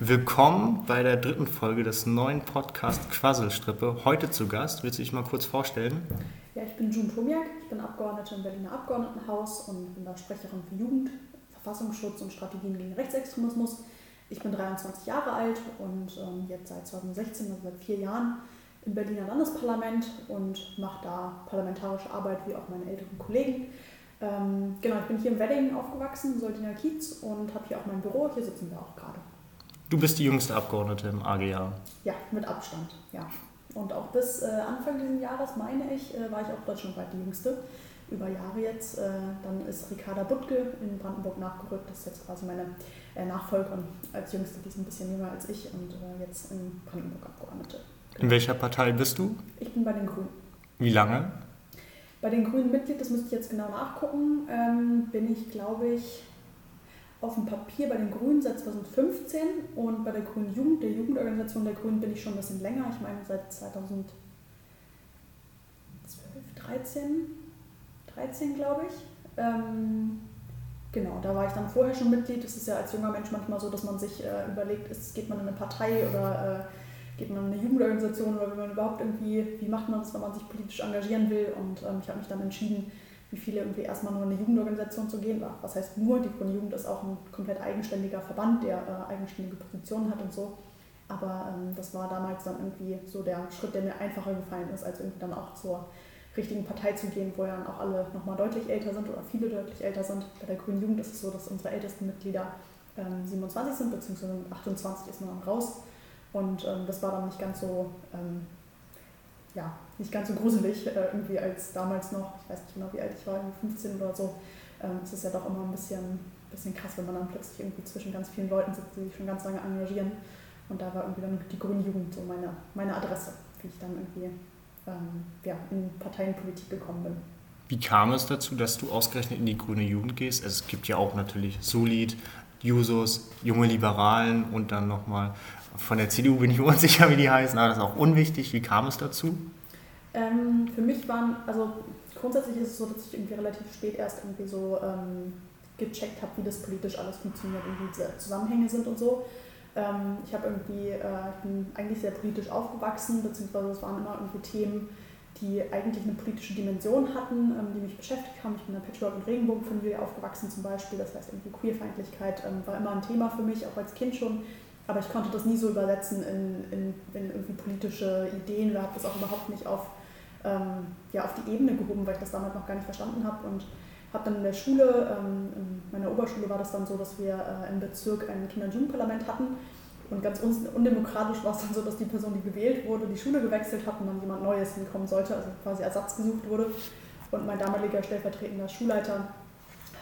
Willkommen bei der dritten Folge des neuen Podcasts Quasselstrippe. Heute zu Gast, willst du dich mal kurz vorstellen? Ja, ich bin June Tomiak, ich bin Abgeordnete im Berliner Abgeordnetenhaus und bin da Sprecherin für Jugend, Verfassungsschutz und Strategien gegen Rechtsextremismus. Ich bin 23 Jahre alt und ähm, jetzt seit 2016, also seit vier Jahren, im Berliner Landesparlament und mache da parlamentarische Arbeit wie auch meine älteren Kollegen. Ähm, genau, ich bin hier im Wedding aufgewachsen, im Soldiner Kiez und habe hier auch mein Büro. Hier sitzen wir auch gerade. Du bist die jüngste Abgeordnete im AGA. Ja, mit Abstand, ja. Und auch bis äh, Anfang dieses Jahres, meine ich, äh, war ich auch deutschlandweit die jüngste. Über Jahre jetzt. Äh, dann ist Ricarda Buttke in Brandenburg nachgerückt. Das ist jetzt quasi meine äh, Nachfolgerin als jüngste. Die ist ein bisschen jünger als ich und äh, jetzt in Brandenburg Abgeordnete. In welcher Partei bist du? Ich bin bei den Grünen. Wie lange? Bei den Grünen Mitglied, das müsste ich jetzt genau nachgucken, ähm, bin ich, glaube ich, auf dem Papier bei den Grünen seit 2015 und bei der Grünen Jugend, der Jugendorganisation der Grünen, bin ich schon ein bisschen länger. Ich meine seit 2012, 13, 13 glaube ich. Ähm, genau, da war ich dann vorher schon Mitglied. Das ist ja als junger Mensch manchmal so, dass man sich äh, überlegt, ist, geht man in eine Partei oder äh, geht man in eine Jugendorganisation oder will man überhaupt irgendwie, wie macht man das, wenn man sich politisch engagieren will. Und ähm, ich habe mich dann entschieden, wie viele irgendwie erstmal nur in eine Jugendorganisation zu gehen. Was heißt nur, die Grüne Jugend ist auch ein komplett eigenständiger Verband, der äh, eigenständige Positionen hat und so. Aber ähm, das war damals dann irgendwie so der Schritt, der mir einfacher gefallen ist, als irgendwie dann auch zur richtigen Partei zu gehen, wo ja dann auch alle nochmal deutlich älter sind oder viele deutlich älter sind. Bei der Grünen Jugend ist es so, dass unsere ältesten Mitglieder ähm, 27 sind, beziehungsweise mit 28 ist man dann raus. Und ähm, das war dann nicht ganz so, ähm, ja, nicht ganz so gruselig, äh, irgendwie als damals noch, ich weiß nicht genau, wie alt ich war, 15 oder so. Ähm, es ist ja doch immer ein bisschen, bisschen krass, wenn man dann plötzlich irgendwie zwischen ganz vielen Leuten sitzt, die sich schon ganz lange engagieren. Und da war irgendwie dann die Grüne Jugend so meine, meine Adresse, wie ich dann irgendwie ähm, ja, in Parteienpolitik gekommen bin. Wie kam es dazu, dass du ausgerechnet in die Grüne Jugend gehst? Also es gibt ja auch natürlich Solid, Jusos, junge Liberalen und dann nochmal von der CDU bin ich unsicher, wie die heißen, aber das ist auch unwichtig. Wie kam es dazu? Ähm, für mich waren, also grundsätzlich ist es so, dass ich irgendwie relativ spät erst irgendwie so ähm, gecheckt habe, wie das politisch alles funktioniert und wie diese Zusammenhänge sind und so. Ähm, ich habe irgendwie, äh, ich bin eigentlich sehr politisch aufgewachsen, beziehungsweise es waren immer irgendwie Themen, die eigentlich eine politische Dimension hatten, ähm, die mich beschäftigt haben. Ich bin in einer Patchwork- und Regenbogenfamilie aufgewachsen zum Beispiel, das heißt irgendwie Queerfeindlichkeit ähm, war immer ein Thema für mich, auch als Kind schon. Aber ich konnte das nie so übersetzen in, in, in irgendwie politische Ideen oder habe das auch überhaupt nicht auf, ähm, ja, auf die Ebene gehoben, weil ich das damals noch gar nicht verstanden habe. Und habe dann in der Schule, ähm, in meiner Oberschule war das dann so, dass wir äh, im Bezirk ein Kinder- und Jugendparlament hatten. Und ganz undemokratisch war es dann so, dass die Person, die gewählt wurde, die Schule gewechselt hat und dann jemand Neues hinkommen sollte, also quasi Ersatz gesucht wurde. Und mein damaliger stellvertretender Schulleiter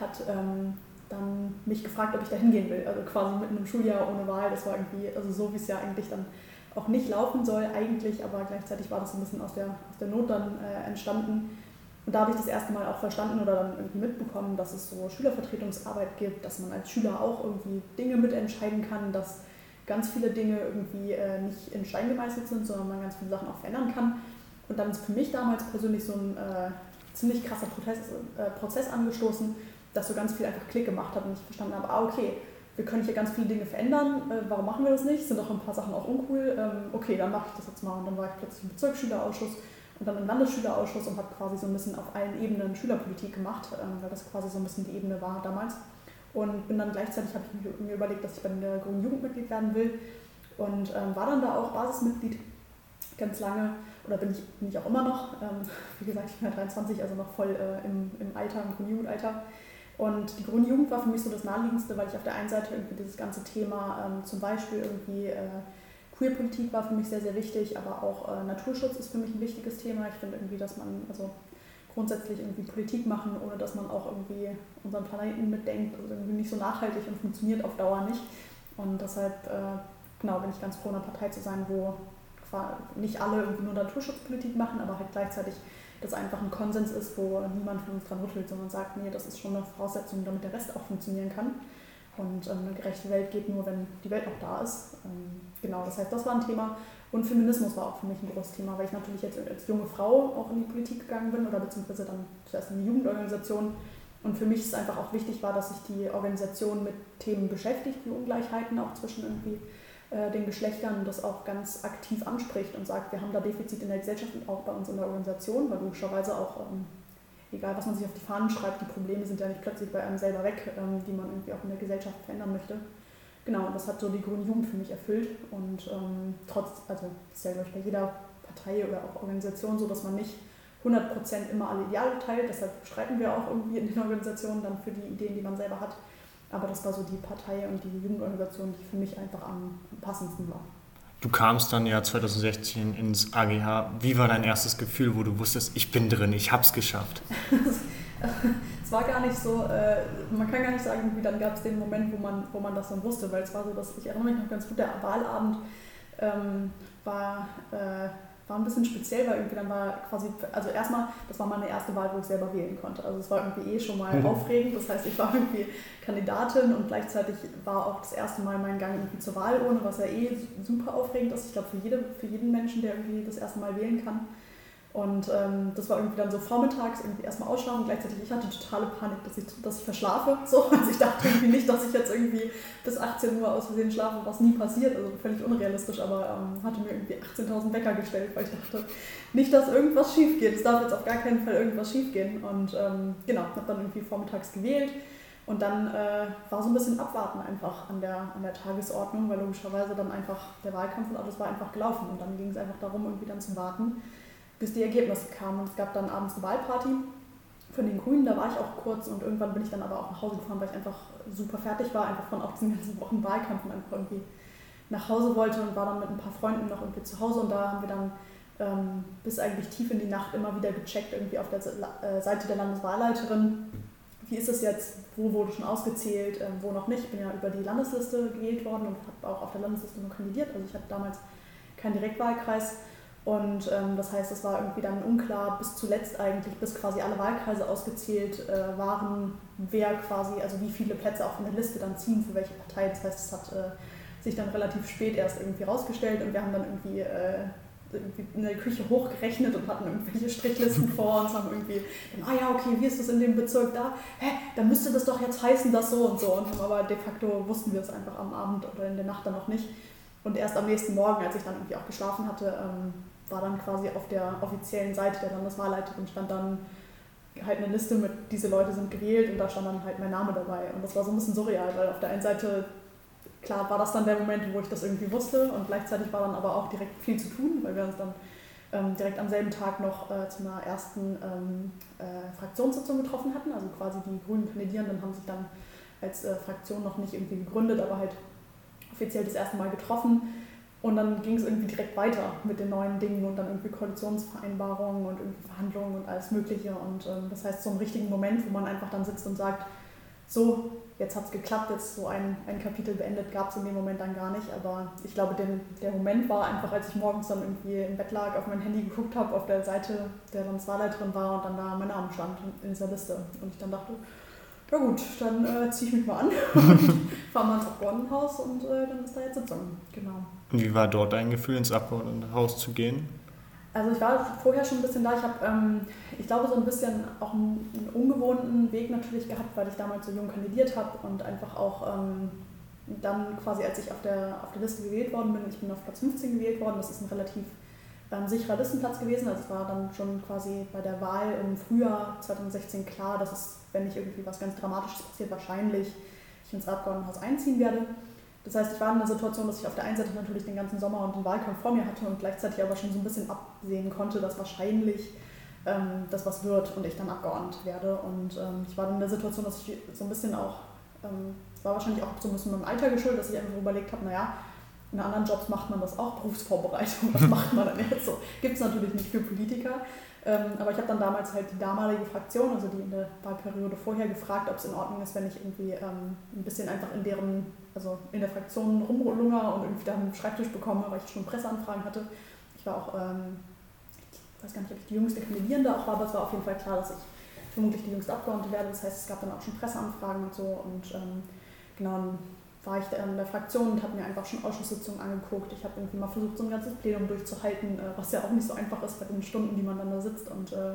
hat ähm, dann mich gefragt, ob ich da hingehen will. Also quasi mitten im Schuljahr ohne Wahl. Das war irgendwie, also so wie es ja eigentlich dann auch nicht laufen soll, eigentlich, aber gleichzeitig war das ein bisschen aus der, aus der Not dann äh, entstanden. Und da habe ich das erste Mal auch verstanden oder dann irgendwie mitbekommen, dass es so Schülervertretungsarbeit gibt, dass man als Schüler auch irgendwie Dinge mitentscheiden kann, dass ganz viele Dinge irgendwie äh, nicht in Stein gemeißelt sind, sondern man ganz viele Sachen auch verändern kann. Und dann ist für mich damals persönlich so ein äh, ziemlich krasser Prozess, äh, Prozess angestoßen, dass so ganz viel einfach Klick gemacht hat und ich verstanden habe, ah, okay, wir können hier ganz viele Dinge verändern, äh, warum machen wir das nicht? Sind doch ein paar Sachen auch uncool, ähm, okay, dann mache ich das jetzt mal. Und dann war ich plötzlich im Bezirksschülerausschuss und dann im Landesschülerausschuss und habe quasi so ein bisschen auf allen Ebenen Schülerpolitik gemacht, ähm, weil das quasi so ein bisschen die Ebene war damals. Und bin dann gleichzeitig, habe ich mir überlegt, dass ich bei der Grünen Jugend Mitglied werden will und ähm, war dann da auch Basismitglied ganz lange oder bin ich, bin ich auch immer noch. Ähm, wie gesagt, ich bin ja 23, also noch voll äh, im, im Alter, im Grünen Jugendalter. Und die Grüne Jugend war für mich so das Naheliegendste, weil ich auf der einen Seite irgendwie dieses ganze Thema, ähm, zum Beispiel irgendwie äh, Queerpolitik war für mich sehr, sehr wichtig, aber auch äh, Naturschutz ist für mich ein wichtiges Thema. Ich finde irgendwie, dass man also grundsätzlich irgendwie Politik machen, ohne dass man auch irgendwie unseren Planeten mitdenkt, also irgendwie nicht so nachhaltig und funktioniert auf Dauer nicht. Und deshalb, äh, genau, bin ich ganz froh, in einer Partei zu sein, wo nicht alle irgendwie nur Naturschutzpolitik machen, aber halt gleichzeitig das einfach ein Konsens ist, wo niemand von uns dran rüttelt, sondern sagt, nee, das ist schon eine Voraussetzung, damit der Rest auch funktionieren kann. Und ähm, eine gerechte Welt geht nur, wenn die Welt auch da ist. Ähm, genau, das heißt, das war ein Thema. Und Feminismus war auch für mich ein großes Thema, weil ich natürlich jetzt als junge Frau auch in die Politik gegangen bin oder beziehungsweise dann zuerst in die Jugendorganisation Und für mich ist einfach auch wichtig war, dass sich die Organisation mit Themen beschäftigt, wie Ungleichheiten auch zwischen irgendwie äh, den Geschlechtern und das auch ganz aktiv anspricht und sagt, wir haben da Defizit in der Gesellschaft und auch bei uns in der Organisation, weil logischerweise auch, ähm, egal was man sich auf die Fahnen schreibt, die Probleme sind ja nicht plötzlich bei einem selber weg, ähm, die man irgendwie auch in der Gesellschaft verändern möchte. Genau, und das hat so die Grüne Jugend für mich erfüllt und ähm, trotz, also das ist ja glaube ich bei jeder Partei oder auch Organisation so, dass man nicht 100% immer alle Ideale teilt. Deshalb streiten wir auch irgendwie in den Organisationen dann für die Ideen, die man selber hat. Aber das war so die Partei und die Jugendorganisation, die für mich einfach am passendsten war. Du kamst dann ja 2016 ins AGH. Wie war dein erstes Gefühl, wo du wusstest, ich bin drin, ich hab's geschafft? es war gar nicht so, äh, man kann gar nicht sagen, wie dann gab es den Moment, wo man, wo man das dann wusste, weil es war so, dass ich erinnere mich noch ganz gut, der Wahlabend ähm, war. Äh, war ein bisschen speziell, weil irgendwie dann war quasi, also erstmal, das war meine erste Wahl, wo ich selber wählen konnte. Also es war irgendwie eh schon mal mhm. aufregend. Das heißt, ich war irgendwie Kandidatin und gleichzeitig war auch das erste Mal mein Gang irgendwie zur Wahlurne, was ja eh super aufregend ist. Ich glaube, für, jede, für jeden Menschen, der irgendwie das erste Mal wählen kann. Und ähm, das war irgendwie dann so vormittags irgendwie erstmal ausschlafen. Gleichzeitig, ich hatte totale Panik, dass ich, dass ich verschlafe. So. Also ich dachte irgendwie nicht, dass ich jetzt irgendwie bis 18 Uhr aus Versehen schlafe, was nie passiert. Also völlig unrealistisch, aber ähm, hatte mir irgendwie 18.000 Wecker gestellt, weil ich dachte, nicht, dass irgendwas schief geht. Es darf jetzt auf gar keinen Fall irgendwas schief gehen. Und ähm, genau, habe dann irgendwie vormittags gewählt. Und dann äh, war so ein bisschen Abwarten einfach an der, an der Tagesordnung, weil logischerweise dann einfach der Wahlkampf und alles war einfach gelaufen. Und dann ging es einfach darum, irgendwie dann zu warten bis die Ergebnisse kamen. Und es gab dann abends eine Wahlparty von den Grünen, da war ich auch kurz und irgendwann bin ich dann aber auch nach Hause gefahren, weil ich einfach super fertig war, einfach von auch diesen ganzen Wochen Wahlkampf und einfach irgendwie nach Hause wollte und war dann mit ein paar Freunden noch irgendwie zu Hause und da haben wir dann ähm, bis eigentlich tief in die Nacht immer wieder gecheckt, irgendwie auf der äh, Seite der Landeswahlleiterin, wie ist es jetzt, wo wurde schon ausgezählt, äh, wo noch nicht. Ich bin ja über die Landesliste gewählt worden und habe auch auf der Landesliste nur kandidiert, also ich hatte damals keinen Direktwahlkreis und ähm, das heißt, es war irgendwie dann unklar, bis zuletzt eigentlich, bis quasi alle Wahlkreise ausgezählt äh, waren, wer quasi, also wie viele Plätze auch von der Liste dann ziehen, für welche Partei. Das heißt, es hat äh, sich dann relativ spät erst irgendwie rausgestellt und wir haben dann irgendwie, äh, irgendwie in der Küche hochgerechnet und hatten irgendwelche Strichlisten vor uns, haben irgendwie, ah ja, okay, wie ist das in dem Bezirk da? Hä, dann müsste das doch jetzt heißen, dass so und so. Und haben aber de facto wussten wir es einfach am Abend oder in der Nacht dann noch nicht. Und erst am nächsten Morgen, als ich dann irgendwie auch geschlafen hatte, ähm, war dann quasi auf der offiziellen Seite der Landeswahlleiterin stand dann halt eine Liste mit, diese Leute sind gewählt und da stand dann halt mein Name dabei. Und das war so ein bisschen surreal, weil auf der einen Seite, klar war das dann der Moment, wo ich das irgendwie wusste und gleichzeitig war dann aber auch direkt viel zu tun, weil wir uns dann ähm, direkt am selben Tag noch äh, zu einer ersten ähm, äh, Fraktionssitzung getroffen hatten. Also quasi die grünen Kandidierenden haben sich dann als äh, Fraktion noch nicht irgendwie gegründet, aber halt offiziell das erste Mal getroffen und dann ging es irgendwie direkt weiter mit den neuen Dingen und dann irgendwie Koalitionsvereinbarungen und irgendwie Verhandlungen und alles Mögliche. Und ähm, das heißt, so einen richtigen Moment, wo man einfach dann sitzt und sagt, so, jetzt hat es geklappt, jetzt so ein, ein Kapitel beendet, gab es in dem Moment dann gar nicht. Aber ich glaube, den, der Moment war einfach, als ich morgens dann irgendwie im Bett lag, auf mein Handy geguckt habe, auf der Seite der Landeswahlleiterin war und dann da mein Name stand in dieser Liste. Und ich dann dachte, ja gut, dann äh, ziehe ich mich mal an und fahre mal ins Abgeordnetenhaus und äh, dann ist da jetzt Sitzung. Genau. Wie war dort dein Gefühl, ins Abgeordnetenhaus zu gehen? Also ich war vorher schon ein bisschen da. Ich habe, ähm, ich glaube, so ein bisschen auch einen, einen, ungewohnten Weg natürlich gehabt, weil ich damals so jung kandidiert habe und einfach auch ähm, dann quasi, als ich auf der, auf der Liste gewählt worden bin, ich bin auf Platz 15 gewählt worden, das ist ein relativ ähm, sicherer Listenplatz gewesen. Also es war dann schon quasi bei der Wahl im Frühjahr 2016 klar, dass es, wenn nicht irgendwie was ganz Dramatisches passiert, wahrscheinlich ich ins Abgeordnetenhaus einziehen werde. Das heißt, ich war in der Situation, dass ich auf der einen Seite natürlich den ganzen Sommer und den Wahlkampf vor mir hatte und gleichzeitig aber schon so ein bisschen absehen konnte, dass wahrscheinlich ähm, das was wird und ich dann abgeordnet werde. Und ähm, ich war in der Situation, dass ich so ein bisschen auch, ähm, war wahrscheinlich auch so ein bisschen meinem Alter geschuldet, dass ich einfach überlegt habe, naja, in anderen Jobs macht man das auch, Berufsvorbereitung, was macht man dann jetzt so? Gibt es natürlich nicht für Politiker. Ähm, aber ich habe dann damals halt die damalige Fraktion, also die in der Wahlperiode vorher, gefragt, ob es in Ordnung ist, wenn ich irgendwie ähm, ein bisschen einfach in deren, also in der Fraktion rumlunger und irgendwie da einen Schreibtisch bekomme, weil ich schon Presseanfragen hatte. Ich war auch, ähm, ich weiß gar nicht, ob ich die jüngste Kandidierende auch war, aber es war auf jeden Fall klar, dass ich vermutlich die jüngste Abgeordnete werde. Das heißt, es gab dann auch schon Presseanfragen und so und ähm, genau, war ich in der Fraktion und habe mir einfach schon Ausschusssitzungen angeguckt. Ich habe irgendwie mal versucht, so ein ganzes Plenum durchzuhalten, äh, was ja auch nicht so einfach ist bei den Stunden, die man dann da sitzt. Und äh,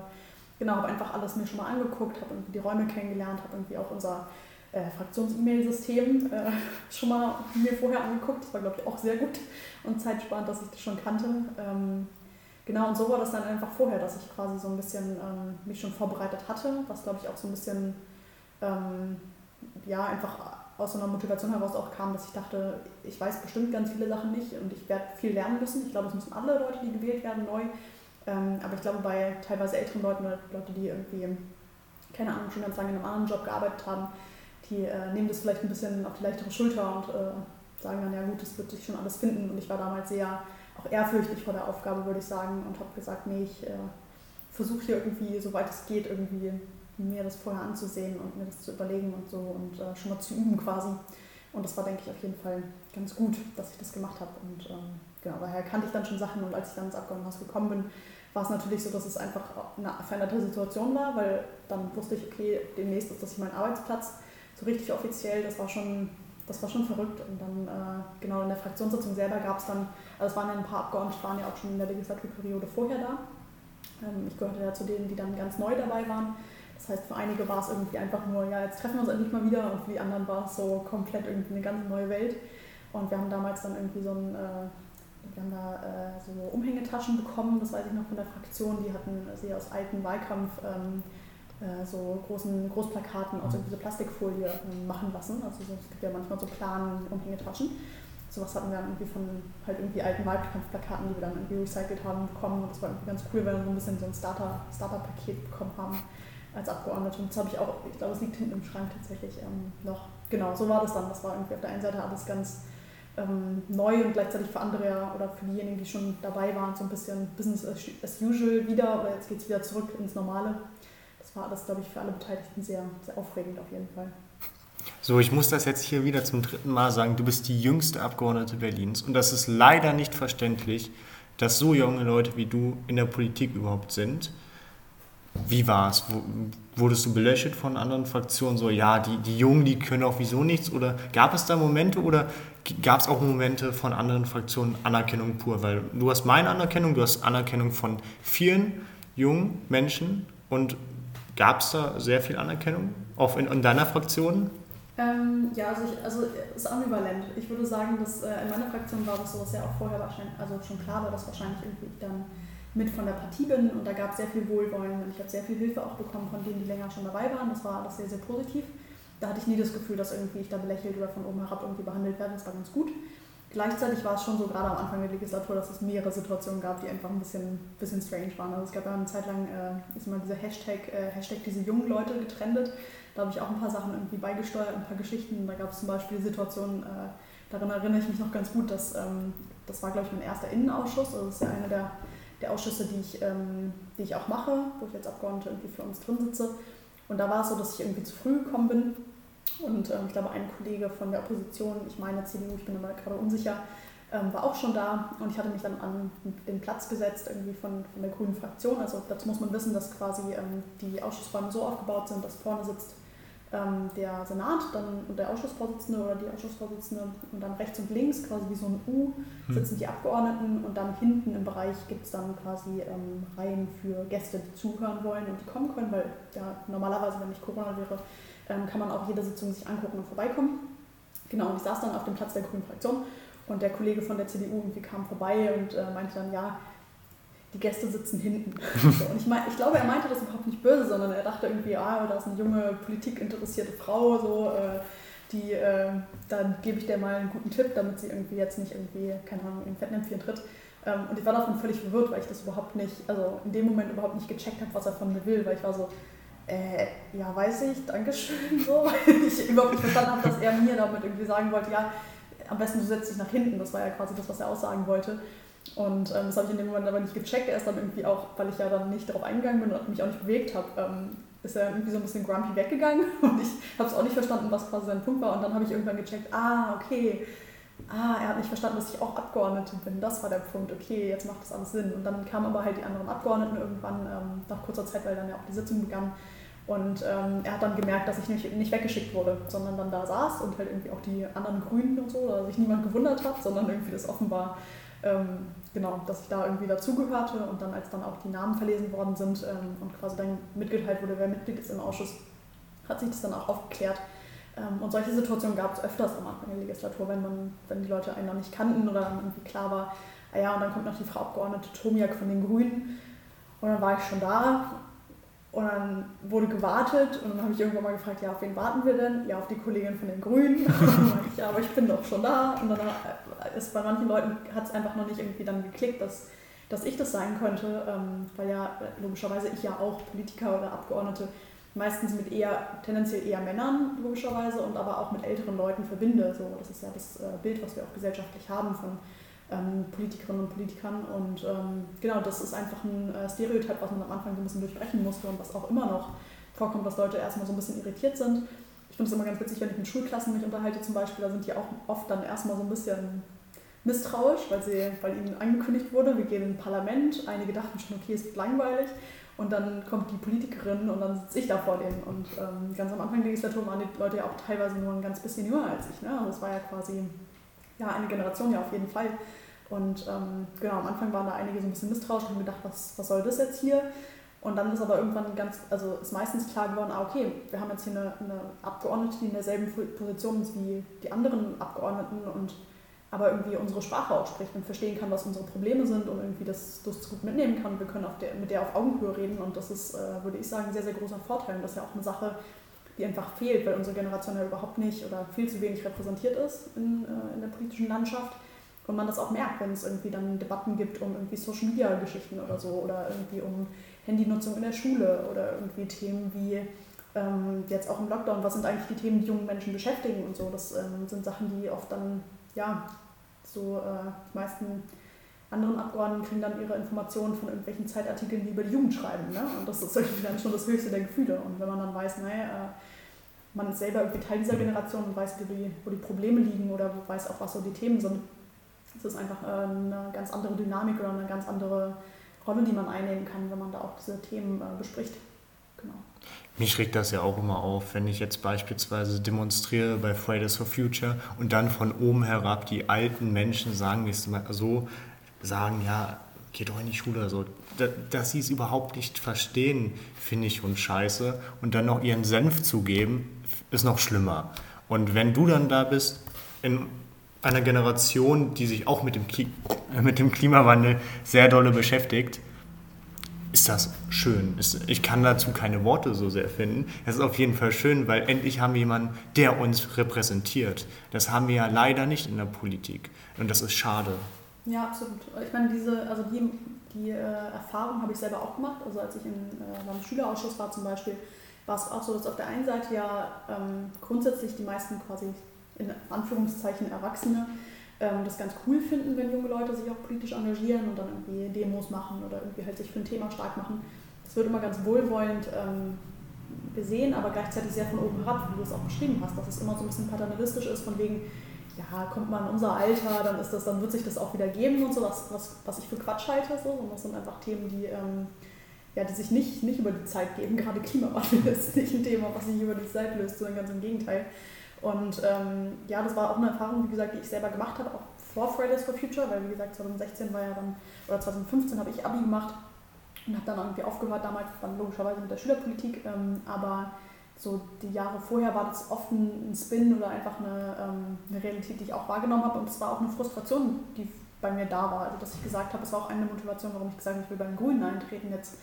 genau, habe einfach alles mir schon mal angeguckt, habe irgendwie die Räume kennengelernt, habe irgendwie auch unser äh, Fraktions-E-Mail-System äh, schon mal mir vorher angeguckt. Das war, glaube ich, auch sehr gut und zeitsparend, dass ich das schon kannte. Ähm, genau, und so war das dann einfach vorher, dass ich quasi so ein bisschen ähm, mich schon vorbereitet hatte, was, glaube ich, auch so ein bisschen, ähm, ja, einfach aus so einer Motivation heraus auch kam, dass ich dachte, ich weiß bestimmt ganz viele Sachen nicht und ich werde viel lernen müssen. Ich glaube, es müssen alle Leute, die gewählt werden, neu. Ähm, aber ich glaube, bei teilweise älteren Leuten oder Leute, die irgendwie, keine Ahnung, schon ganz lange in einem anderen Job gearbeitet haben, die äh, nehmen das vielleicht ein bisschen auf die leichtere Schulter und äh, sagen dann, ja gut, das wird sich schon alles finden. Und ich war damals sehr auch ehrfürchtig vor der Aufgabe, würde ich sagen, und habe gesagt, nee, ich äh, versuche hier irgendwie, soweit es geht, irgendwie mir das vorher anzusehen und mir das zu überlegen und so und äh, schon mal zu üben quasi. Und das war, denke ich, auf jeden Fall ganz gut, dass ich das gemacht habe. Und ähm, genau, daher kannte ich dann schon Sachen und als ich dann ins Abgeordnetenhaus gekommen bin, war es natürlich so, dass es einfach eine veränderte Situation war, weil dann wusste ich, okay, demnächst ist das hier mein Arbeitsplatz so richtig offiziell, das war schon, das war schon verrückt. Und dann, äh, genau in der Fraktionssitzung selber gab es dann, also es waren ja ein paar Abgeordnete, waren ja auch schon in der Legislaturperiode vorher da. Ähm, ich gehörte ja zu denen, die dann ganz neu dabei waren. Das heißt, für einige war es irgendwie einfach nur, ja, jetzt treffen wir uns endlich mal wieder und für die anderen war es so komplett irgendwie eine ganz neue Welt. Und wir haben damals dann irgendwie so ein, äh, wir haben da äh, so Umhängetaschen bekommen, das weiß ich noch von der Fraktion, die hatten sie aus alten Wahlkampf. Ähm, äh, so großen Großplakaten aus dieser Plastikfolie ähm, machen lassen. Also so, es gibt ja manchmal so Plan Umhängetaschen. Sowas hatten wir dann irgendwie von halt irgendwie alten Wahlkampfplakaten, die wir dann irgendwie recycelt haben, bekommen. Und das war irgendwie ganz cool, weil wir so ein bisschen so ein Starter, Starter-Paket bekommen haben als Abgeordnete. Und das habe ich auch, ich glaube, es liegt hinten im Schrank tatsächlich ähm, noch. Genau, so war das dann. Das war irgendwie auf der einen Seite alles ganz ähm, neu und gleichzeitig für andere oder für diejenigen, die schon dabei waren, so ein bisschen Business as usual wieder, aber jetzt geht es wieder zurück ins Normale war das, glaube ich, für alle Beteiligten sehr, sehr aufregend auf jeden Fall. So, ich muss das jetzt hier wieder zum dritten Mal sagen. Du bist die jüngste Abgeordnete Berlins und das ist leider nicht verständlich, dass so junge Leute wie du in der Politik überhaupt sind. Wie war es? Wurdest du belächelt von anderen Fraktionen? So, ja, die, die Jungen, die können auch wieso nichts? Oder gab es da Momente oder gab es auch Momente von anderen Fraktionen Anerkennung pur? Weil du hast meine Anerkennung, du hast Anerkennung von vielen jungen Menschen und Gab es da sehr viel Anerkennung, auch in, in deiner Fraktion? Ähm, ja, also, ich, also es ist ambivalent. Ich würde sagen, dass äh, in meiner Fraktion war das so, dass ja auch vorher wahrscheinlich, also schon klar war, dass wahrscheinlich irgendwie dann mit von der Partie bin und da gab es sehr viel Wohlwollen und ich habe sehr viel Hilfe auch bekommen von denen, die länger schon dabei waren. Das war alles sehr, sehr positiv. Da hatte ich nie das Gefühl, dass irgendwie ich da belächelt oder von oben herab irgendwie behandelt werde. Das war ganz gut. Gleichzeitig war es schon so, gerade am Anfang der Legislatur, dass es mehrere Situationen gab, die einfach ein bisschen, bisschen strange waren. Also es gab ja eine Zeit lang, äh, ist mal dieser Hashtag, äh, Hashtag diese jungen Leute getrennt. Da habe ich auch ein paar Sachen irgendwie beigesteuert, ein paar Geschichten. Da gab es zum Beispiel die Situation, äh, daran erinnere ich mich noch ganz gut, dass ähm, das war, glaube ich, mein erster Innenausschuss. Also das ist ja einer der, der Ausschüsse, die ich, ähm, die ich auch mache, wo ich als Abgeordnete irgendwie für uns drin sitze. Und da war es so, dass ich irgendwie zu früh gekommen bin und ähm, ich glaube, ein Kollege von der Opposition, ich meine CDU, ich bin aber gerade unsicher, ähm, war auch schon da und ich hatte mich dann an den Platz gesetzt, irgendwie von, von der grünen Fraktion. Also dazu muss man wissen, dass quasi ähm, die Ausschussräume so aufgebaut sind, dass vorne sitzt ähm, der Senat dann und der Ausschussvorsitzende oder die Ausschussvorsitzende und dann rechts und links, quasi wie so ein U, hm. sitzen die Abgeordneten und dann hinten im Bereich gibt es dann quasi ähm, Reihen für Gäste, die zuhören wollen und die kommen können, weil ja normalerweise, wenn nicht Corona wäre, ähm, kann man auch jede Sitzung sich angucken und vorbeikommen. Genau, und ich saß dann auf dem Platz der Grünen Fraktion und der Kollege von der CDU irgendwie kam vorbei und äh, meinte dann, ja, die Gäste sitzen hinten. und ich, mein, ich glaube, er meinte das überhaupt nicht böse, sondern er dachte irgendwie, ah, da ist eine junge, politikinteressierte Frau, so, äh, die, äh, dann gebe ich der mal einen guten Tipp, damit sie irgendwie jetzt nicht irgendwie, keine Ahnung, in Fettnäpfchen tritt. Ähm, und ich war davon völlig verwirrt, weil ich das überhaupt nicht, also in dem Moment überhaupt nicht gecheckt habe, was er von mir will, weil ich war so, äh, ja, weiß ich, Dankeschön, so, weil ich überhaupt nicht verstanden habe, dass er mir damit irgendwie sagen wollte, ja, am besten du setzt dich nach hinten, das war ja quasi das, was er aussagen wollte. Und ähm, das habe ich in dem Moment aber nicht gecheckt, erst dann irgendwie auch, weil ich ja dann nicht darauf eingegangen bin und mich auch nicht bewegt habe, ähm, ist er irgendwie so ein bisschen grumpy weggegangen und ich habe es auch nicht verstanden, was quasi sein Punkt war. Und dann habe ich irgendwann gecheckt, ah, okay, ah, er hat nicht verstanden, dass ich auch Abgeordnete bin. Das war der Punkt, okay, jetzt macht das alles Sinn. Und dann kamen aber halt die anderen Abgeordneten irgendwann ähm, nach kurzer Zeit, weil dann ja auch die Sitzung begann, und ähm, er hat dann gemerkt, dass ich nicht, nicht weggeschickt wurde, sondern dann da saß und halt irgendwie auch die anderen Grünen und so, dass sich niemand gewundert hat, sondern irgendwie das offenbar ähm, genau, dass ich da irgendwie dazugehörte und dann, als dann auch die Namen verlesen worden sind ähm, und quasi dann mitgeteilt wurde, wer Mitglied ist im Ausschuss, hat sich das dann auch aufgeklärt. Ähm, und solche Situationen gab es öfters am Anfang der Legislatur, wenn, man, wenn die Leute einen noch nicht kannten oder dann irgendwie klar war, ah ja, und dann kommt noch die Frau Abgeordnete Tomiak von den Grünen. Und dann war ich schon da und dann wurde gewartet und dann habe ich irgendwann mal gefragt, ja, auf wen warten wir denn? Ja, auf die Kollegin von den Grünen. Ich, ja, aber ich bin doch schon da. Und dann ist bei manchen Leuten hat es einfach noch nicht irgendwie dann geklickt, dass, dass ich das sein könnte, ähm, weil ja logischerweise ich ja auch Politiker oder Abgeordnete meistens mit eher, tendenziell eher Männern logischerweise und aber auch mit älteren Leuten verbinde. So, das ist ja das äh, Bild, was wir auch gesellschaftlich haben von ähm, Politikerinnen und Politikern. Und ähm, genau, das ist einfach ein äh, Stereotyp, was man am Anfang so ein bisschen durchbrechen musste und was auch immer noch vorkommt, dass Leute erstmal so ein bisschen irritiert sind. Ich finde es immer ganz witzig, wenn ich mit Schulklassen mich unterhalte zum Beispiel, da sind die auch oft dann erstmal so ein bisschen misstrauisch, weil, sie, weil ihnen angekündigt wurde, wir gehen in ein Parlament. Einige dachten schon, okay, es wird langweilig. Und dann kommt die Politikerin und dann sitze ich da vor denen. Und ähm, ganz am Anfang der Legislatur waren die Leute ja auch teilweise nur ein ganz bisschen jünger als ich. Ne? Also es war ja quasi ja, eine Generation ja auf jeden Fall. Und ähm, genau, am Anfang waren da einige so ein bisschen misstrauisch und haben gedacht, was, was soll das jetzt hier? Und dann ist aber irgendwann ganz, also ist meistens klar geworden, ah, okay, wir haben jetzt hier eine, eine Abgeordnete, die in derselben Position ist wie die anderen Abgeordneten und aber irgendwie unsere Sprache auch spricht und verstehen kann, was unsere Probleme sind und irgendwie das, das gut mitnehmen kann. Wir können der, mit der auf Augenhöhe reden und das ist, äh, würde ich sagen, ein sehr, sehr großer Vorteil. Und das ist ja auch eine Sache, die einfach fehlt, weil unsere Generation ja überhaupt nicht oder viel zu wenig repräsentiert ist in, äh, in der politischen Landschaft. Und man das auch merkt, wenn es irgendwie dann Debatten gibt um irgendwie Social Media Geschichten oder so oder irgendwie um Handynutzung in der Schule oder irgendwie Themen wie ähm, jetzt auch im Lockdown, was sind eigentlich die Themen, die jungen Menschen beschäftigen und so. Das ähm, sind Sachen, die oft dann, ja, so äh, die meisten anderen Abgeordneten kriegen dann ihre Informationen von irgendwelchen Zeitartikeln, die über die Jugend schreiben. Ne? Und das ist irgendwie dann schon das höchste der Gefühle. Und wenn man dann weiß, naja, äh, man ist selber irgendwie Teil dieser. Generation und weiß, wo die, wo die Probleme liegen oder weiß auch, was so die Themen sind, das ist einfach äh, eine ganz andere Dynamik oder eine ganz andere Rolle, die man einnehmen kann, wenn man da auch diese Themen äh, bespricht. Genau. Mich regt das ja auch immer auf, wenn ich jetzt beispielsweise demonstriere bei Fridays for Future und dann von oben herab die alten Menschen sagen, so, sagen, ja, geht doch in die Schule so. Dass sie es überhaupt nicht verstehen, finde ich und scheiße. Und dann noch ihren Senf zu geben, ist noch schlimmer. Und wenn du dann da bist, in einer Generation, die sich auch mit dem, mit dem Klimawandel sehr dolle beschäftigt, ist das schön. Ich kann dazu keine Worte so sehr finden. Es ist auf jeden Fall schön, weil endlich haben wir jemanden, der uns repräsentiert. Das haben wir ja leider nicht in der Politik. Und das ist schade. Ja, absolut. Ich meine, diese, also die, die äh, Erfahrung habe ich selber auch gemacht. Also als ich in äh, beim Schülerausschuss war zum Beispiel, war es auch so, dass auf der einen Seite ja ähm, grundsätzlich die meisten quasi in Anführungszeichen Erwachsene ähm, das ganz cool finden, wenn junge Leute sich auch politisch engagieren und dann irgendwie Demos machen oder irgendwie halt sich für ein Thema stark machen. Das wird immer ganz wohlwollend ähm, gesehen, aber gleichzeitig sehr von oben herab, wie du es auch beschrieben hast, dass es immer so ein bisschen paternalistisch ist, von wegen, ja, kommt man in unser Alter, dann ist das, dann wird sich das auch wieder geben und so, was, was, was ich für Quatsch halte. So. Und das sind einfach Themen, die, ähm, ja, die sich nicht, nicht über die Zeit geben. Gerade Klimawandel ist nicht ein Thema, was sich über die Zeit löst, sondern ganz im Gegenteil. Und ähm, ja, das war auch eine Erfahrung, wie gesagt, die ich selber gemacht habe, auch vor Fridays for Future, weil wie gesagt 2016 war ja dann, oder 2015 habe ich Abi gemacht und habe dann irgendwie aufgehört, damals dann logischerweise mit der Schülerpolitik, ähm, aber so die Jahre vorher war das oft ein, Spin oder einfach eine, ähm, eine Realität, die ich auch wahrgenommen habe und es war auch eine Frustration, die bei mir da war. Also dass ich gesagt habe, es war auch eine Motivation, warum ich gesagt habe, ich will beim Grünen eintreten, jetzt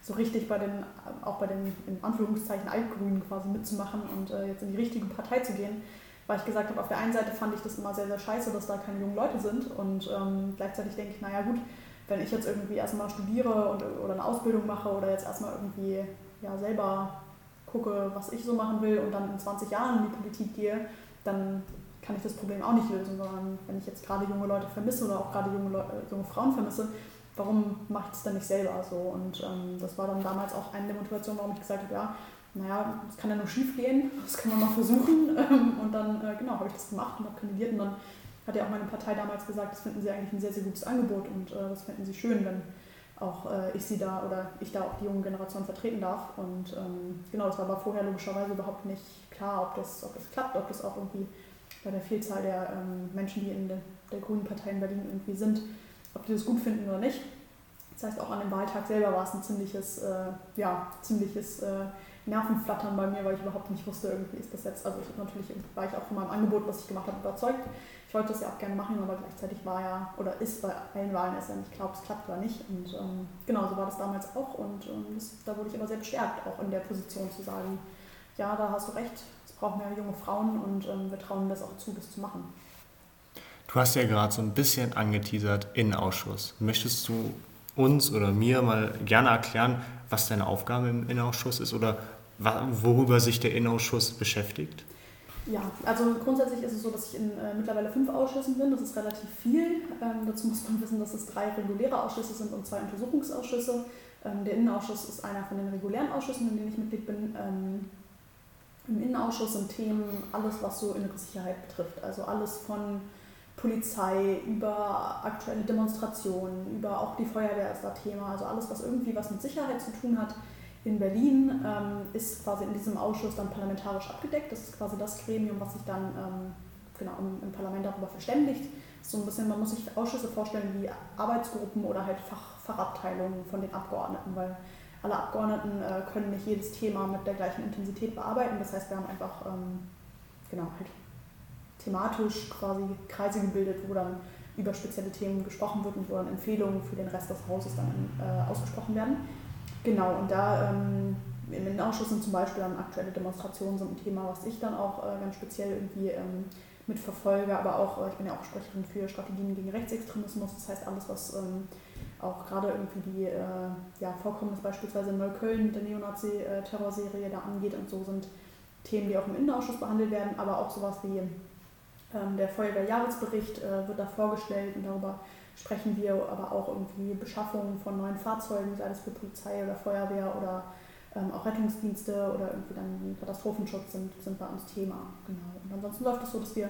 so richtig bei den, auch bei den in Anführungszeichen Altgrünen quasi mitzumachen und äh, jetzt in die richtige Partei zu gehen. Weil ich gesagt habe, auf der einen Seite fand ich das immer sehr, sehr scheiße, dass da keine jungen Leute sind und ähm, gleichzeitig denke ich, naja gut, wenn ich jetzt irgendwie erstmal studiere und, oder eine Ausbildung mache oder jetzt erstmal irgendwie ja, selber gucke, was ich so machen will und dann in 20 Jahren in die Politik gehe, dann kann ich das Problem auch nicht lösen, sondern wenn ich jetzt gerade junge Leute vermisse oder auch gerade junge, Leute, junge Frauen vermisse, warum mache ich es dann nicht selber so? Und ähm, das war dann damals auch eine der Motivationen, warum ich gesagt habe, ja, naja, es kann ja nur schief gehen, das kann man mal versuchen. und dann, äh, genau, habe ich das gemacht und habe kandidiert und dann hat ja auch meine Partei damals gesagt, das finden sie eigentlich ein sehr, sehr gutes Angebot und äh, das finden sie schön, wenn auch äh, ich sie da oder ich da auch die junge Generation vertreten darf. Und ähm, genau, das war aber vorher logischerweise überhaupt nicht klar, ob das, ob das klappt, ob das auch irgendwie bei der Vielzahl der ähm, Menschen, die in der, der Grünen Partei in Berlin irgendwie sind, ob die das gut finden oder nicht. Das heißt, auch an dem Wahltag selber war es ein ziemliches, äh, ja, ziemliches äh, Nervenflattern bei mir, weil ich überhaupt nicht wusste, irgendwie ist das jetzt, also ich natürlich war ich auch von meinem Angebot, was ich gemacht habe, überzeugt. Ich wollte das ja auch gerne machen, aber gleichzeitig war ja, oder ist bei allen Wahlen ist ja nicht klar, ob es klappt oder nicht. Und ähm, genau, so war das damals auch und ähm, das, da wurde ich aber sehr bestärkt, auch in der Position zu sagen, ja, da hast du recht, es brauchen mehr junge Frauen und ähm, wir trauen das auch zu, das zu machen. Du hast ja gerade so ein bisschen angeteasert, Innenausschuss. Möchtest du uns oder mir mal gerne erklären, was deine Aufgabe im Innenausschuss ist oder worüber sich der Innenausschuss beschäftigt? Ja, also grundsätzlich ist es so, dass ich in äh, mittlerweile fünf Ausschüssen bin. Das ist relativ viel. Ähm, dazu muss man wissen, dass es drei reguläre Ausschüsse sind und zwei Untersuchungsausschüsse. Ähm, der Innenausschuss ist einer von den regulären Ausschüssen, in denen ich Mitglied bin. Ähm, Im Innenausschuss sind Themen alles, was so innere Sicherheit betrifft. Also alles von Polizei, über aktuelle Demonstrationen, über auch die Feuerwehr ist da Thema, also alles, was irgendwie was mit Sicherheit zu tun hat. In Berlin ähm, ist quasi in diesem Ausschuss dann parlamentarisch abgedeckt. Das ist quasi das Gremium, was sich dann ähm, genau, im, im, Parlament darüber verständigt. So ein bisschen, man muss sich Ausschüsse vorstellen wie Arbeitsgruppen oder halt Fach, Fachabteilungen von den Abgeordneten, weil alle Abgeordneten äh, können nicht jedes Thema mit der gleichen Intensität bearbeiten. Das heißt, wir haben einfach ähm, genau, halt thematisch quasi Kreise gebildet, wo dann über spezielle Themen gesprochen wird und wo dann Empfehlungen für den Rest des Hauses dann äh, ausgesprochen werden. Genau, und da ähm, im Innenausschuss sind zum Beispiel dann aktuelle Demonstrationen sind ein Thema, was ich dann auch äh, ganz speziell irgendwie ähm, mitverfolge, aber auch, äh, ich bin ja auch Sprecherin für Strategien gegen Rechtsextremismus, das heißt alles, was ähm, auch gerade irgendwie die äh, ja, Vorkommnis beispielsweise in Neukölln mit der Neonazi-Terrorserie da angeht und so sind Themen, die auch im Innenausschuss behandelt werden, aber auch sowas wie ähm, der Feuerwehrjahresbericht äh, wird da vorgestellt und darüber sprechen wir, aber auch irgendwie Beschaffung von neuen Fahrzeugen, sei es für Polizei oder Feuerwehr oder ähm, auch Rettungsdienste oder irgendwie dann Katastrophenschutz sind, sind bei uns Thema. Genau. Und ansonsten läuft es so, dass wir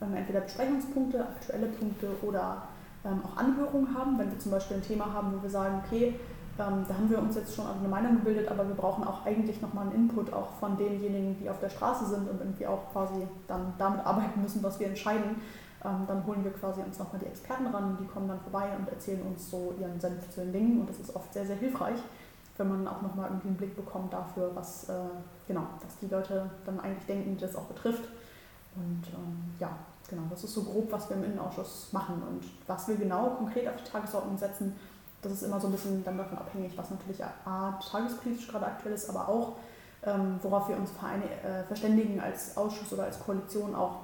ähm, entweder Besprechungspunkte, aktuelle Punkte oder ähm, auch Anhörungen haben, wenn wir zum Beispiel ein Thema haben, wo wir sagen, okay, ähm, da haben wir uns jetzt schon eine Meinung gebildet, aber wir brauchen auch eigentlich nochmal einen Input auch von denjenigen, die auf der Straße sind und irgendwie auch quasi dann damit arbeiten müssen, was wir entscheiden. Ähm, dann holen wir quasi uns nochmal die Experten ran, die kommen dann vorbei und erzählen uns so ihren Senf zu den Dingen und das ist oft sehr, sehr hilfreich, wenn man auch nochmal irgendwie einen Blick bekommt dafür, was, äh, genau, was die Leute dann eigentlich denken, die das auch betrifft. Und ähm, ja, genau, das ist so grob, was wir im Innenausschuss machen und was wir genau konkret auf die Tagesordnung setzen, das ist immer so ein bisschen dann davon abhängig, was natürlich A, tagespolitisch gerade aktuell ist, aber auch, ähm, worauf wir uns vereine, äh, verständigen als Ausschuss oder als Koalition auch,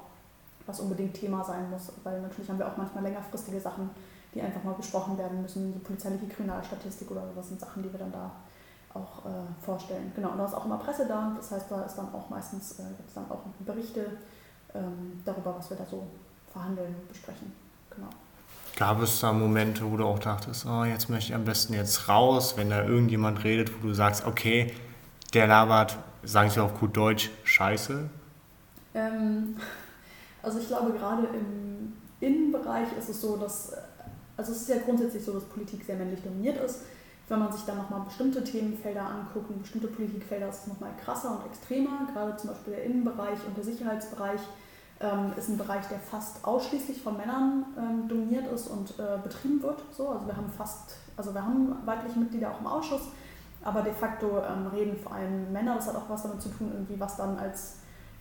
was unbedingt Thema sein muss. Weil natürlich haben wir auch manchmal längerfristige Sachen, die einfach mal besprochen werden müssen. Die polizeiliche Kriminalstatistik oder sowas sind Sachen, die wir dann da auch äh, vorstellen. Genau, und da ist auch immer Presse da. Das heißt, da ist dann auch meistens äh, gibt es dann auch Berichte ähm, darüber, was wir da so verhandeln, besprechen. Genau. Gab es da Momente, wo du auch dachtest, oh, jetzt möchte ich am besten jetzt raus, wenn da irgendjemand redet, wo du sagst, okay, der labert, sagen sie auf gut Deutsch, scheiße? Ähm, also ich glaube, gerade im Innenbereich ist es so, dass, also es ist ja grundsätzlich so, dass Politik sehr männlich dominiert ist. Wenn man sich dann nochmal bestimmte Themenfelder anguckt und bestimmte Politikfelder, ist es nochmal krasser und extremer, gerade zum Beispiel der Innenbereich und der Sicherheitsbereich ähm, ist ein Bereich, der fast ausschließlich von Männern ähm, dominiert ist und äh, betrieben wird. So, also wir haben fast, also wir haben weibliche Mitglieder auch im Ausschuss, aber de facto ähm, reden vor allem Männer. Das hat auch was damit zu tun, irgendwie was dann als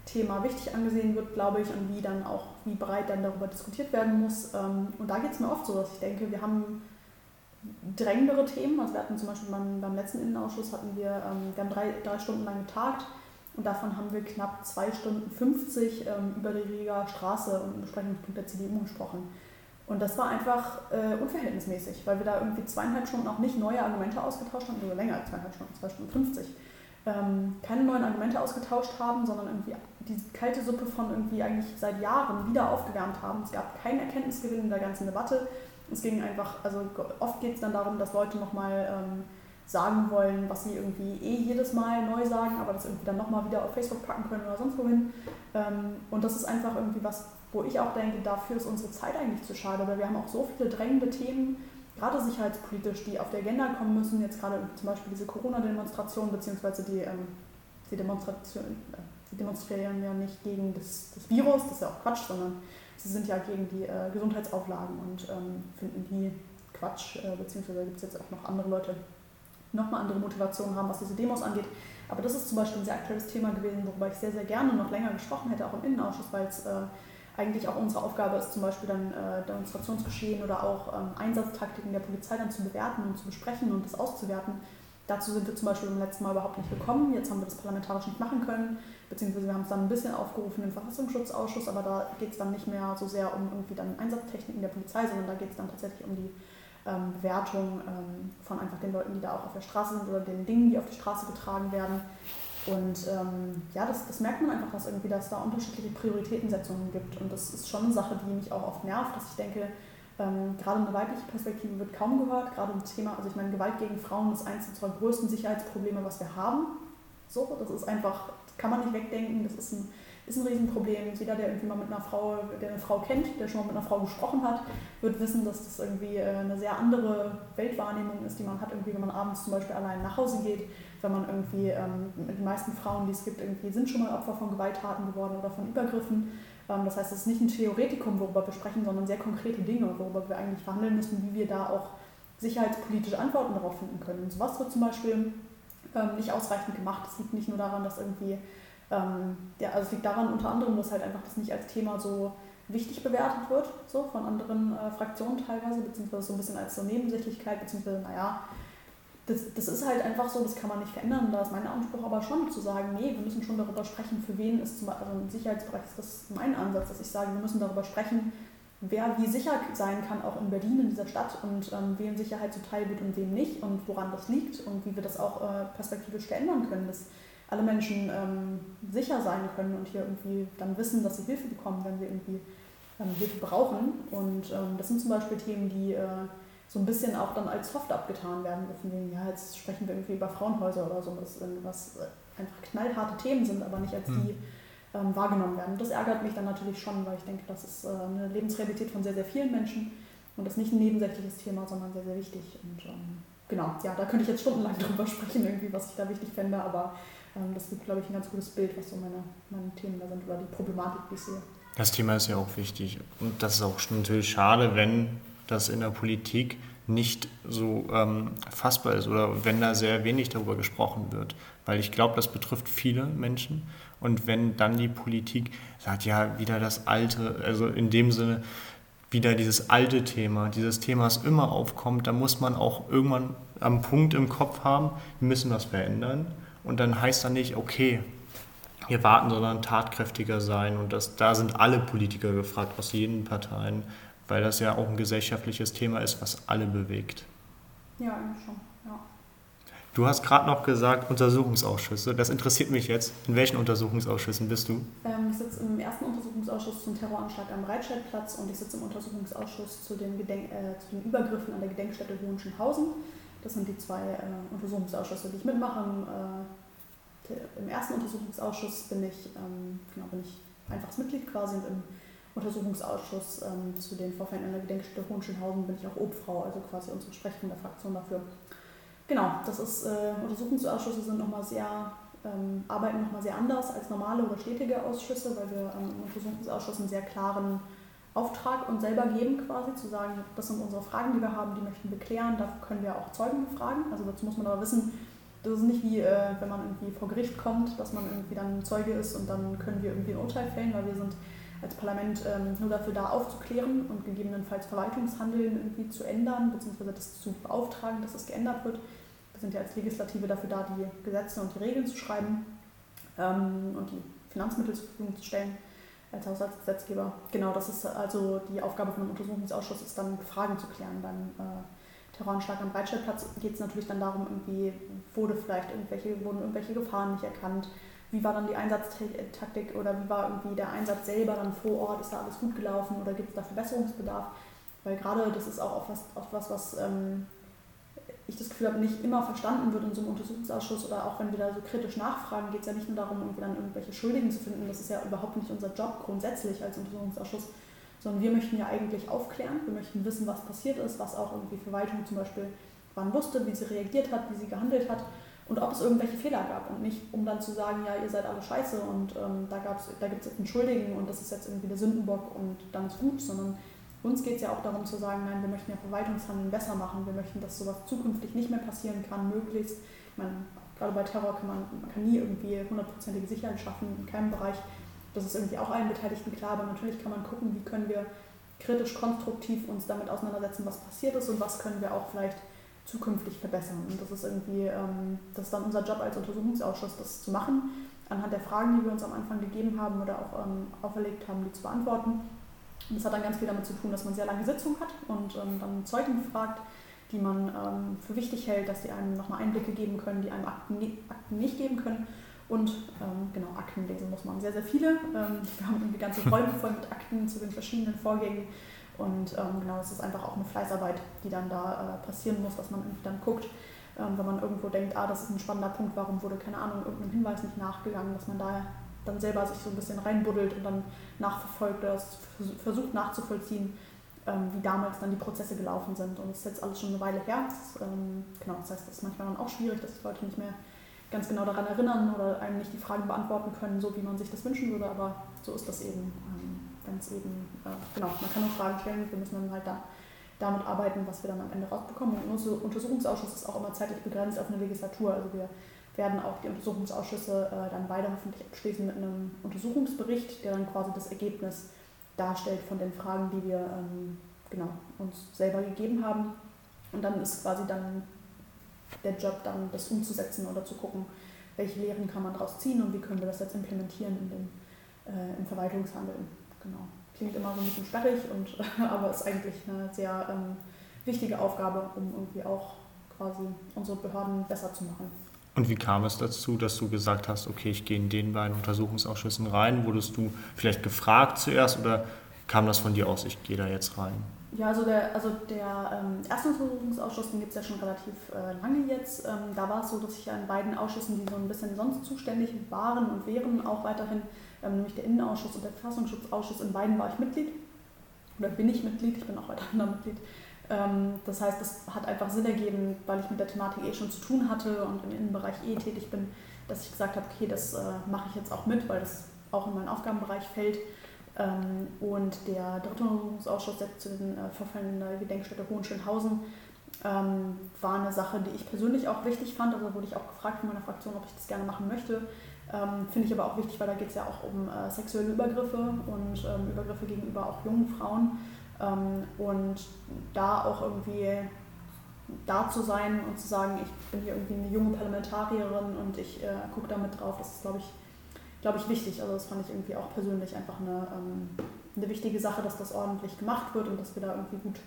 Thema wichtig angesehen wird, glaube ich, und wie dann auch, wie breit dann darüber diskutiert werden muss. Ähm, und da geht es mir oft so, dass ich denke, wir haben drängendere Themen. Also wir hatten zum Beispiel beim, beim letzten Innenausschuss hatten wir, ähm, wir haben drei, drei Stunden lang getagt und davon haben wir knapp 2 Stunden 50 ähm, über die Rieger Straße und einen Besprechungspunkt der CDU gesprochen. Und das war einfach äh, unverhältnismäßig, weil wir da irgendwie zweieinhalb Stunden auch nicht neue Argumente ausgetauscht haben, oder länger als zweieinhalb Stunden, zwei Stunden 50. Ähm, keine neuen Argumente ausgetauscht haben, sondern irgendwie die kalte Suppe von irgendwie eigentlich seit Jahren wieder aufgewärmt haben. Es gab keinen Erkenntnisgewinn in der ganzen Debatte. Es ging einfach, also oft geht es dann darum, dass Leute nochmal ähm, sagen wollen, was sie irgendwie eh jedes Mal neu sagen, aber das irgendwie dann nochmal wieder auf Facebook packen können oder sonst wohin. Ähm, und das ist einfach irgendwie was, wo ich auch denke, dafür ist unsere Zeit eigentlich zu schade, weil wir haben auch so viele drängende Themen, gerade sicherheitspolitisch, die auf die Agenda kommen müssen. Jetzt gerade zum Beispiel diese Corona-Demonstration, beziehungsweise die, ähm, die Demonstration, äh, sie demonstrieren ja nicht gegen das, das Virus, das ist ja auch Quatsch, sondern sie sind ja gegen die äh, Gesundheitsauflagen und ähm, finden die Quatsch, äh, beziehungsweise gibt es jetzt auch noch andere Leute, die nochmal andere Motivationen haben, was diese Demos angeht. Aber das ist zum Beispiel ein sehr aktuelles Thema gewesen, worüber ich sehr, sehr gerne noch länger gesprochen hätte, auch im Innenausschuss, weil es äh, eigentlich auch unsere Aufgabe ist, zum Beispiel dann äh, Demonstrationsgeschehen oder auch ähm, Einsatztaktiken der Polizei dann zu bewerten und zu besprechen und das auszuwerten. Dazu sind wir zum Beispiel beim letzten Mal überhaupt nicht gekommen. Jetzt haben wir das parlamentarisch nicht machen können, beziehungsweise wir haben es dann ein bisschen aufgerufen im Verfassungsschutzausschuss, aber da geht es dann nicht mehr so sehr um irgendwie dann Einsatztechniken der Polizei, sondern da geht es dann tatsächlich um die ähm, Bewertung ähm, von einfach den Leuten, die da auch auf der Straße sind oder den Dingen, die auf die Straße getragen werden. Und ähm, ja, das, das merkt man einfach, dass irgendwie, dass da unterschiedliche Prioritätensetzungen gibt. Und das ist schon eine Sache, die mich auch oft nervt, dass ich denke, ähm, gerade eine weibliche Perspektive wird kaum gehört. Gerade ein Thema, also ich meine, Gewalt gegen Frauen ist eines unserer größten Sicherheitsprobleme, was wir haben. So, das ist einfach, kann man nicht wegdenken, das ist ein, ist ein Riesenproblem. Jeder, der irgendwie mal mit einer Frau, der eine Frau kennt, der schon mal mit einer Frau gesprochen hat, wird wissen, dass das irgendwie äh, eine sehr andere Weltwahrnehmung ist, die man hat, irgendwie, wenn man abends zum Beispiel allein nach Hause geht wenn man irgendwie, ähm, die meisten Frauen, die es gibt, irgendwie sind schon mal Opfer von Gewalttaten geworden oder von Übergriffen. Ähm, das heißt, es ist nicht ein Theoretikum, worüber wir sprechen, sondern sehr konkrete Dinge, worüber wir eigentlich verhandeln müssen, wie wir da auch sicherheitspolitische Antworten darauf finden können. Und sowas wird zum Beispiel ähm, nicht ausreichend gemacht. Es liegt nicht nur daran, dass irgendwie, ähm, ja, also es liegt daran unter anderem, dass halt einfach das nicht als Thema so wichtig bewertet wird, so von anderen äh, Fraktionen teilweise, beziehungsweise so ein bisschen als so Nebensächlichkeit, beziehungsweise, naja, das, das ist halt einfach so, das kann man nicht verändern. Da ist mein Anspruch aber schon zu sagen, nee, wir müssen schon darüber sprechen, für wen ist zum Beispiel, also im Sicherheitsbereich ist das mein Ansatz, dass ich sage, wir müssen darüber sprechen, wer wie sicher sein kann, auch in Berlin, in dieser Stadt und ähm, wem Sicherheit zuteil wird und wem nicht und woran das liegt und wie wir das auch äh, perspektivisch verändern können, dass alle Menschen ähm, sicher sein können und hier irgendwie dann wissen, dass sie Hilfe bekommen, wenn sie irgendwie ähm, Hilfe brauchen. Und ähm, das sind zum Beispiel Themen, die äh, so ein bisschen auch dann als soft abgetan werden dürfen. Ja, jetzt sprechen wir irgendwie über Frauenhäuser oder so, was, was einfach knallharte Themen sind, aber nicht als hm. die ähm, wahrgenommen werden. Das ärgert mich dann natürlich schon, weil ich denke, das ist äh, eine Lebensrealität von sehr, sehr vielen Menschen und das ist nicht ein nebensächliches Thema, sondern sehr, sehr wichtig. Und ähm, genau, ja, da könnte ich jetzt stundenlang drüber sprechen, irgendwie, was ich da wichtig fände, aber ähm, das gibt, glaube ich, ein ganz gutes Bild, was so meine, meine Themen da sind oder die Problematik, die ich sehe. Das Thema ist ja auch wichtig und das ist auch natürlich schade, wenn das in der Politik nicht so ähm, fassbar ist oder wenn da sehr wenig darüber gesprochen wird. Weil ich glaube, das betrifft viele Menschen. Und wenn dann die Politik sagt, ja, wieder das alte, also in dem Sinne, wieder dieses alte Thema, dieses Thema, das immer aufkommt, da muss man auch irgendwann am Punkt im Kopf haben, wir müssen was verändern. Und dann heißt dann nicht, okay, wir warten, sondern tatkräftiger sein. Und das, da sind alle Politiker gefragt, aus jeden Parteien, weil das ja auch ein gesellschaftliches Thema ist, was alle bewegt. Ja, eigentlich schon. Ja. Du hast gerade noch gesagt, Untersuchungsausschüsse. Das interessiert mich jetzt. In welchen Untersuchungsausschüssen bist du? Ähm, ich sitze im ersten Untersuchungsausschuss zum Terroranschlag am Breitscheidplatz und ich sitze im Untersuchungsausschuss zu den, Gedenk äh, zu den Übergriffen an der Gedenkstätte Hohenschönhausen. Das sind die zwei äh, Untersuchungsausschüsse, die ich mitmache. Im, äh, Im, ersten Untersuchungsausschuss bin ich, ähm, genau, bin ich einfaches Mitglied quasi und im Untersuchungsausschuss ähm, zu den Vorfällen an der Gedenkstätte Hohenschönhausen bin ich auch Obfrau, also quasi unsere Sprecherin der Fraktion dafür. Genau, das ist, äh, Untersuchungsausschüsse sind nochmal sehr, ähm, arbeiten nochmal sehr anders als normale oder stetige Ausschüsse, weil wir ähm, im Untersuchungsausschuss einen sehr klaren Auftrag uns selber geben, quasi zu sagen, das sind unsere Fragen, die wir haben, die möchten wir klären, dafür können wir auch Zeugen befragen. Also dazu muss man aber wissen, das ist nicht wie, äh, wenn man irgendwie vor Gericht kommt, dass man irgendwie dann Zeuge ist und dann können wir irgendwie ein Urteil fällen, weil wir sind als Parlament ähm, nur dafür da aufzuklären und gegebenenfalls Verwaltungshandeln irgendwie zu ändern, beziehungsweise das zu beauftragen, dass es geändert wird. Wir sind ja als Legislative dafür da, die Gesetze und die Regeln zu schreiben ähm, und die Finanzmittel zur Verfügung zu stellen als Haushaltsgesetzgeber. Genau, das ist also die Aufgabe von einem Untersuchungsausschuss, ist dann Fragen zu klären. Beim äh, Terroranschlag am Breitscheidplatz geht es natürlich dann darum, irgendwie wurde vielleicht irgendwelche, wurden irgendwelche Gefahren nicht erkannt, wie war dann die Einsatztaktik oder wie war irgendwie der Einsatz selber dann vor Ort, ist da alles gut gelaufen oder gibt es da Verbesserungsbedarf? Weil gerade das ist auch oft was, oft was, was ähm, ich das Gefühl habe, nicht immer verstanden wird in so einem Untersuchungsausschuss oder auch wenn wir da so kritisch nachfragen, geht es ja nicht nur darum, irgendwie dann irgendwelche Schuldigen zu finden. Das ist ja überhaupt nicht unser Job grundsätzlich als Untersuchungsausschuss, sondern wir möchten ja eigentlich aufklären. Wir möchten wissen, was passiert ist, was auch irgendwie Verwaltung zum Beispiel wann wusste, wie sie reagiert hat, wie sie gehandelt hat und ob es irgendwelche Fehler gab und nicht, um dann zu sagen, ja, ihr seid alle scheiße und ähm, da, da gibt es jetzt einen Schuldigen und das ist jetzt irgendwie der Sündenbock und dann ist gut, sondern uns geht es ja auch darum zu sagen, nein, wir möchten ja Verwaltungshandeln besser machen, wir möchten, dass sowas zukünftig nicht mehr passieren kann, möglichst. Ich meine, gerade bei Terror kann man, man kann nie irgendwie hundertprozentige Sicherheit schaffen, in keinem Bereich. Das ist irgendwie auch allen Beteiligten klar, aber natürlich kann man gucken, wie können wir kritisch, konstruktiv uns damit auseinandersetzen, was passiert ist und was können wir auch vielleicht zukünftig verbessern. Und das ist irgendwie, ähm, das ist dann unser Job als Untersuchungsausschuss, das zu machen, anhand der Fragen, die wir uns am Anfang gegeben haben oder auch ähm, auferlegt haben, die zu beantworten. Und das hat dann ganz viel damit zu tun, dass man sehr lange Sitzungen hat und ähm, dann Zeugen befragt, die man ähm, für wichtig hält, dass die einem nochmal Einblicke geben können, die einem Akten, Akten nicht geben können. Und ähm, genau, Akten lesen muss man sehr, sehr viele. Ähm, wir haben irgendwie ganze Räume voll mit Akten zu den verschiedenen Vorgängen. Und ähm, genau, es ist einfach auch eine Fleißarbeit, die dann da äh, passieren muss, dass man irgendwie dann guckt, ähm, wenn man irgendwo denkt, ah, das ist ein spannender Punkt, warum wurde, keine Ahnung, irgendeinem Hinweis nicht nachgegangen, dass man da dann selber sich so ein bisschen reinbuddelt und dann nachverfolgt oder versucht nachzuvollziehen, ähm, wie damals dann die Prozesse gelaufen sind. Und das ist jetzt alles schon eine Weile her. Das, ähm, genau, das heißt, das ist manchmal dann auch schwierig, dass die Leute nicht mehr ganz genau daran erinnern oder einem nicht die Fragen beantworten können, so wie man sich das wünschen würde, aber so ist das eben, ähm, wenn es eben, äh, genau, man kann nur Fragen stellen, wir müssen dann halt da damit arbeiten, was wir dann am Ende rausbekommen. Und unser Untersuchungsausschuss ist auch immer zeitlich begrenzt auf eine Legislatur. Also wir werden auch die Untersuchungsausschüsse äh, dann beide hoffentlich abschließen mit einem Untersuchungsbericht, der dann quasi das Ergebnis darstellt von den Fragen, die wir ähm, genau, uns selber gegeben haben. Und dann ist quasi dann der Job, dann das umzusetzen oder zu gucken, welche Lehren kann man daraus ziehen und wie können wir das jetzt implementieren in den, äh, im Verwaltungshandeln. Genau. Klingt immer so ein bisschen sperrig, und, aber ist eigentlich eine sehr ähm, wichtige Aufgabe, um irgendwie auch quasi unsere Behörden besser zu machen. Und wie kam es dazu, dass du gesagt hast, okay, ich gehe in den beiden Untersuchungsausschüssen rein? Wurdest du vielleicht gefragt zuerst oder kam das von dir aus, ich gehe da jetzt rein? Ja, also der, also der ähm, erste Untersuchungsausschuss, den gibt es ja schon relativ äh, lange jetzt. Ähm, da war es so, dass ich ja in beiden Ausschüssen, die so ein bisschen sonst zuständig waren und wären, auch weiterhin, nämlich der Innenausschuss und der Verfassungsschutzausschuss, in beiden war ich Mitglied. Oder bin ich Mitglied, ich bin auch weiterhin da Mitglied. Ähm, das heißt, das hat einfach Sinn ergeben, weil ich mit der Thematik eh schon zu tun hatte und im Innenbereich eh tätig bin, dass ich gesagt habe, okay, das äh, mache ich jetzt auch mit, weil das auch in meinen Aufgabenbereich fällt. Ähm, und der dritte Untersuchungsausschuss zu den äh, Vorfällen in der Gedenkstätte Hohenschönhausen ähm, war eine Sache, die ich persönlich auch wichtig fand. Also wurde ich auch gefragt von meiner Fraktion, ob ich das gerne machen möchte. Finde ich aber auch wichtig, weil da geht es ja auch um äh, sexuelle Übergriffe und Übergriffe gegenüber auch jungen Frauen. Ähm, und da auch irgendwie da zu sein und zu sagen, ich bin hier irgendwie eine junge Parlamentarierin und ich äh, gucke damit drauf, das ist, glaube ich, glaube ich, wichtig. Also das fand ich irgendwie auch persönlich einfach eine, ähm, eine wichtige Sache, dass das ordentlich gemacht wird und dass wir da irgendwie gut,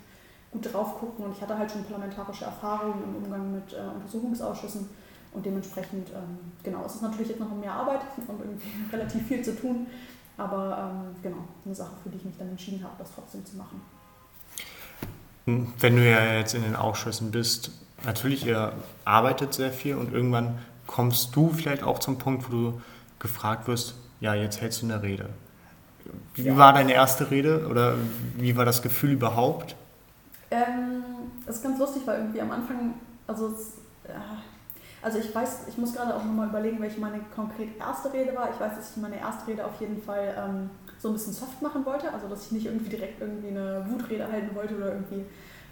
gut drauf gucken. Und ich hatte halt schon parlamentarische Erfahrungen im Umgang mit äh, Untersuchungsausschüssen und dementsprechend, ähm, genau, es ist natürlich jetzt noch mehr Arbeit und irgendwie relativ viel zu tun. Aber ähm, genau, eine Sache, für die ich mich dann entschieden habe, das trotzdem zu machen. Hm, wenn du ja jetzt in den Ausschüssen bist, natürlich, ihr arbeitet sehr viel und irgendwann kommst du vielleicht auch zum Punkt, wo du gefragt wirst, ja, jetzt hältst du eine Rede. Wie ja. war deine erste Rede oder wie war das Gefühl überhaupt? Ähm, das ist ganz lustig, weil irgendwie am Anfang, also es, äh, also ich weiß, ich muss gerade auch nochmal überlegen, welche meine konkret erste Rede war. Ich weiß, dass ich meine erste Rede auf jeden Fall ähm, so ein bisschen soft machen wollte, also dass ich nicht irgendwie direkt irgendwie eine Wutrede halten wollte oder irgendwie,